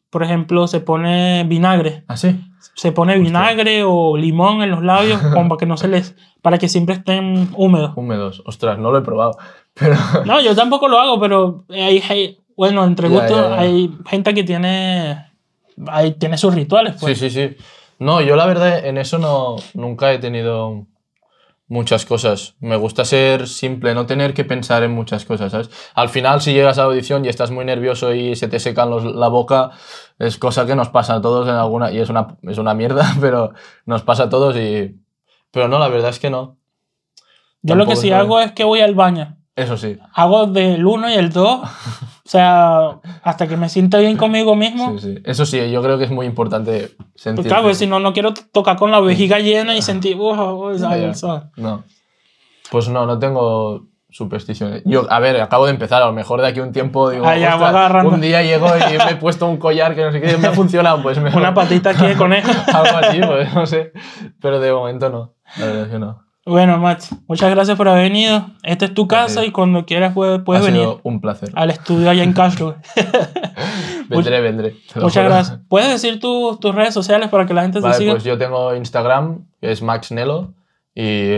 por ejemplo, se pone vinagre. ¿Ah, sí? Se pone vinagre o limón en los labios para que no se les, para que siempre estén húmedos. Húmedos. Ostras, no lo he probado. Pero No, yo tampoco lo hago, pero hay, hay- bueno, entre gustos hay gente que tiene, hay, tiene sus rituales, pues. Sí, sí, sí. No, yo la verdad en eso no, nunca he tenido muchas cosas. Me gusta ser simple, no tener que pensar en muchas cosas, ¿sabes? Al final, si llegas a la audición y estás muy nervioso y se te secan los- la boca, es cosa que nos pasa a todos en alguna... Y es una, es una mierda, pero nos pasa a todos y... Pero no, la verdad es que no. Yo lo que Tampoco sí hago es que voy al baño. Eso sí. Hago del 1 y el 2, o sea, hasta que me sienta bien conmigo mismo. Sí, sí. Eso sí, yo creo que es muy importante Pues sentir... claro, porque si no, no quiero tocar con la vejiga llena y sentir, "Uf, uf, Ya, ya. ¿sabes? No. Pues no, no tengo supersticiones. Yo, a ver, acabo de empezar, a lo mejor de aquí a un tiempo digo, Ah, "Ostras, va agarrando". un día llego y me he puesto un collar que no sé qué, me ha funcionado, pues me Una patita aquí de conejo. algo así, pues no sé. Pero de momento no, la verdad es que no. Bueno, Max, muchas gracias por haber venido. Esta es tu casa y cuando quieras puedes, puedes ha venir sido un placer. al estudio allá en Castro. Vendré, vendré. te Muchas gracias. ¿Puedes decir tu- tus redes sociales para que la gente te Vale, siga? pues yo tengo Instagram, que es Max Nelo, y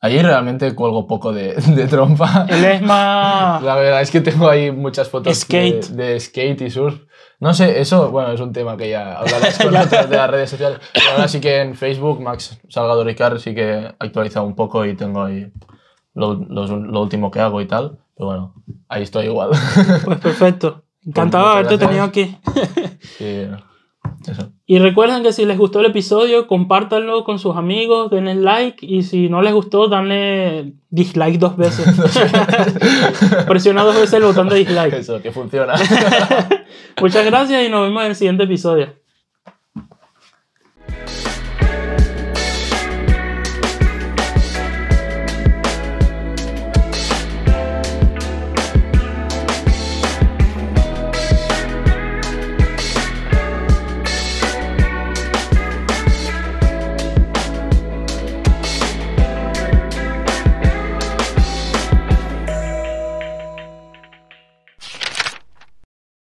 ahí realmente cuelgo poco de, de trompa. Él es más... La verdad es que tengo ahí muchas fotos Skate. De, de skate y surf. No sé, eso, bueno, es un tema que ya hablarás con otras de las redes sociales. Pero ahora sí que en Facebook, Max Salgado Ricard, sí que he actualizado un poco y tengo ahí lo, los- lo último que hago y tal. Pero bueno, ahí estoy igual. Pues perfecto. Encantado de haberte tenido aquí. y eso. Y recuerden que si les gustó el episodio, compártanlo con sus amigos, denle like y si no les gustó, danle dislike dos veces. Presiona dos veces el botón de dislike. Eso, que funciona. Muchas gracias y nos vemos en el siguiente episodio.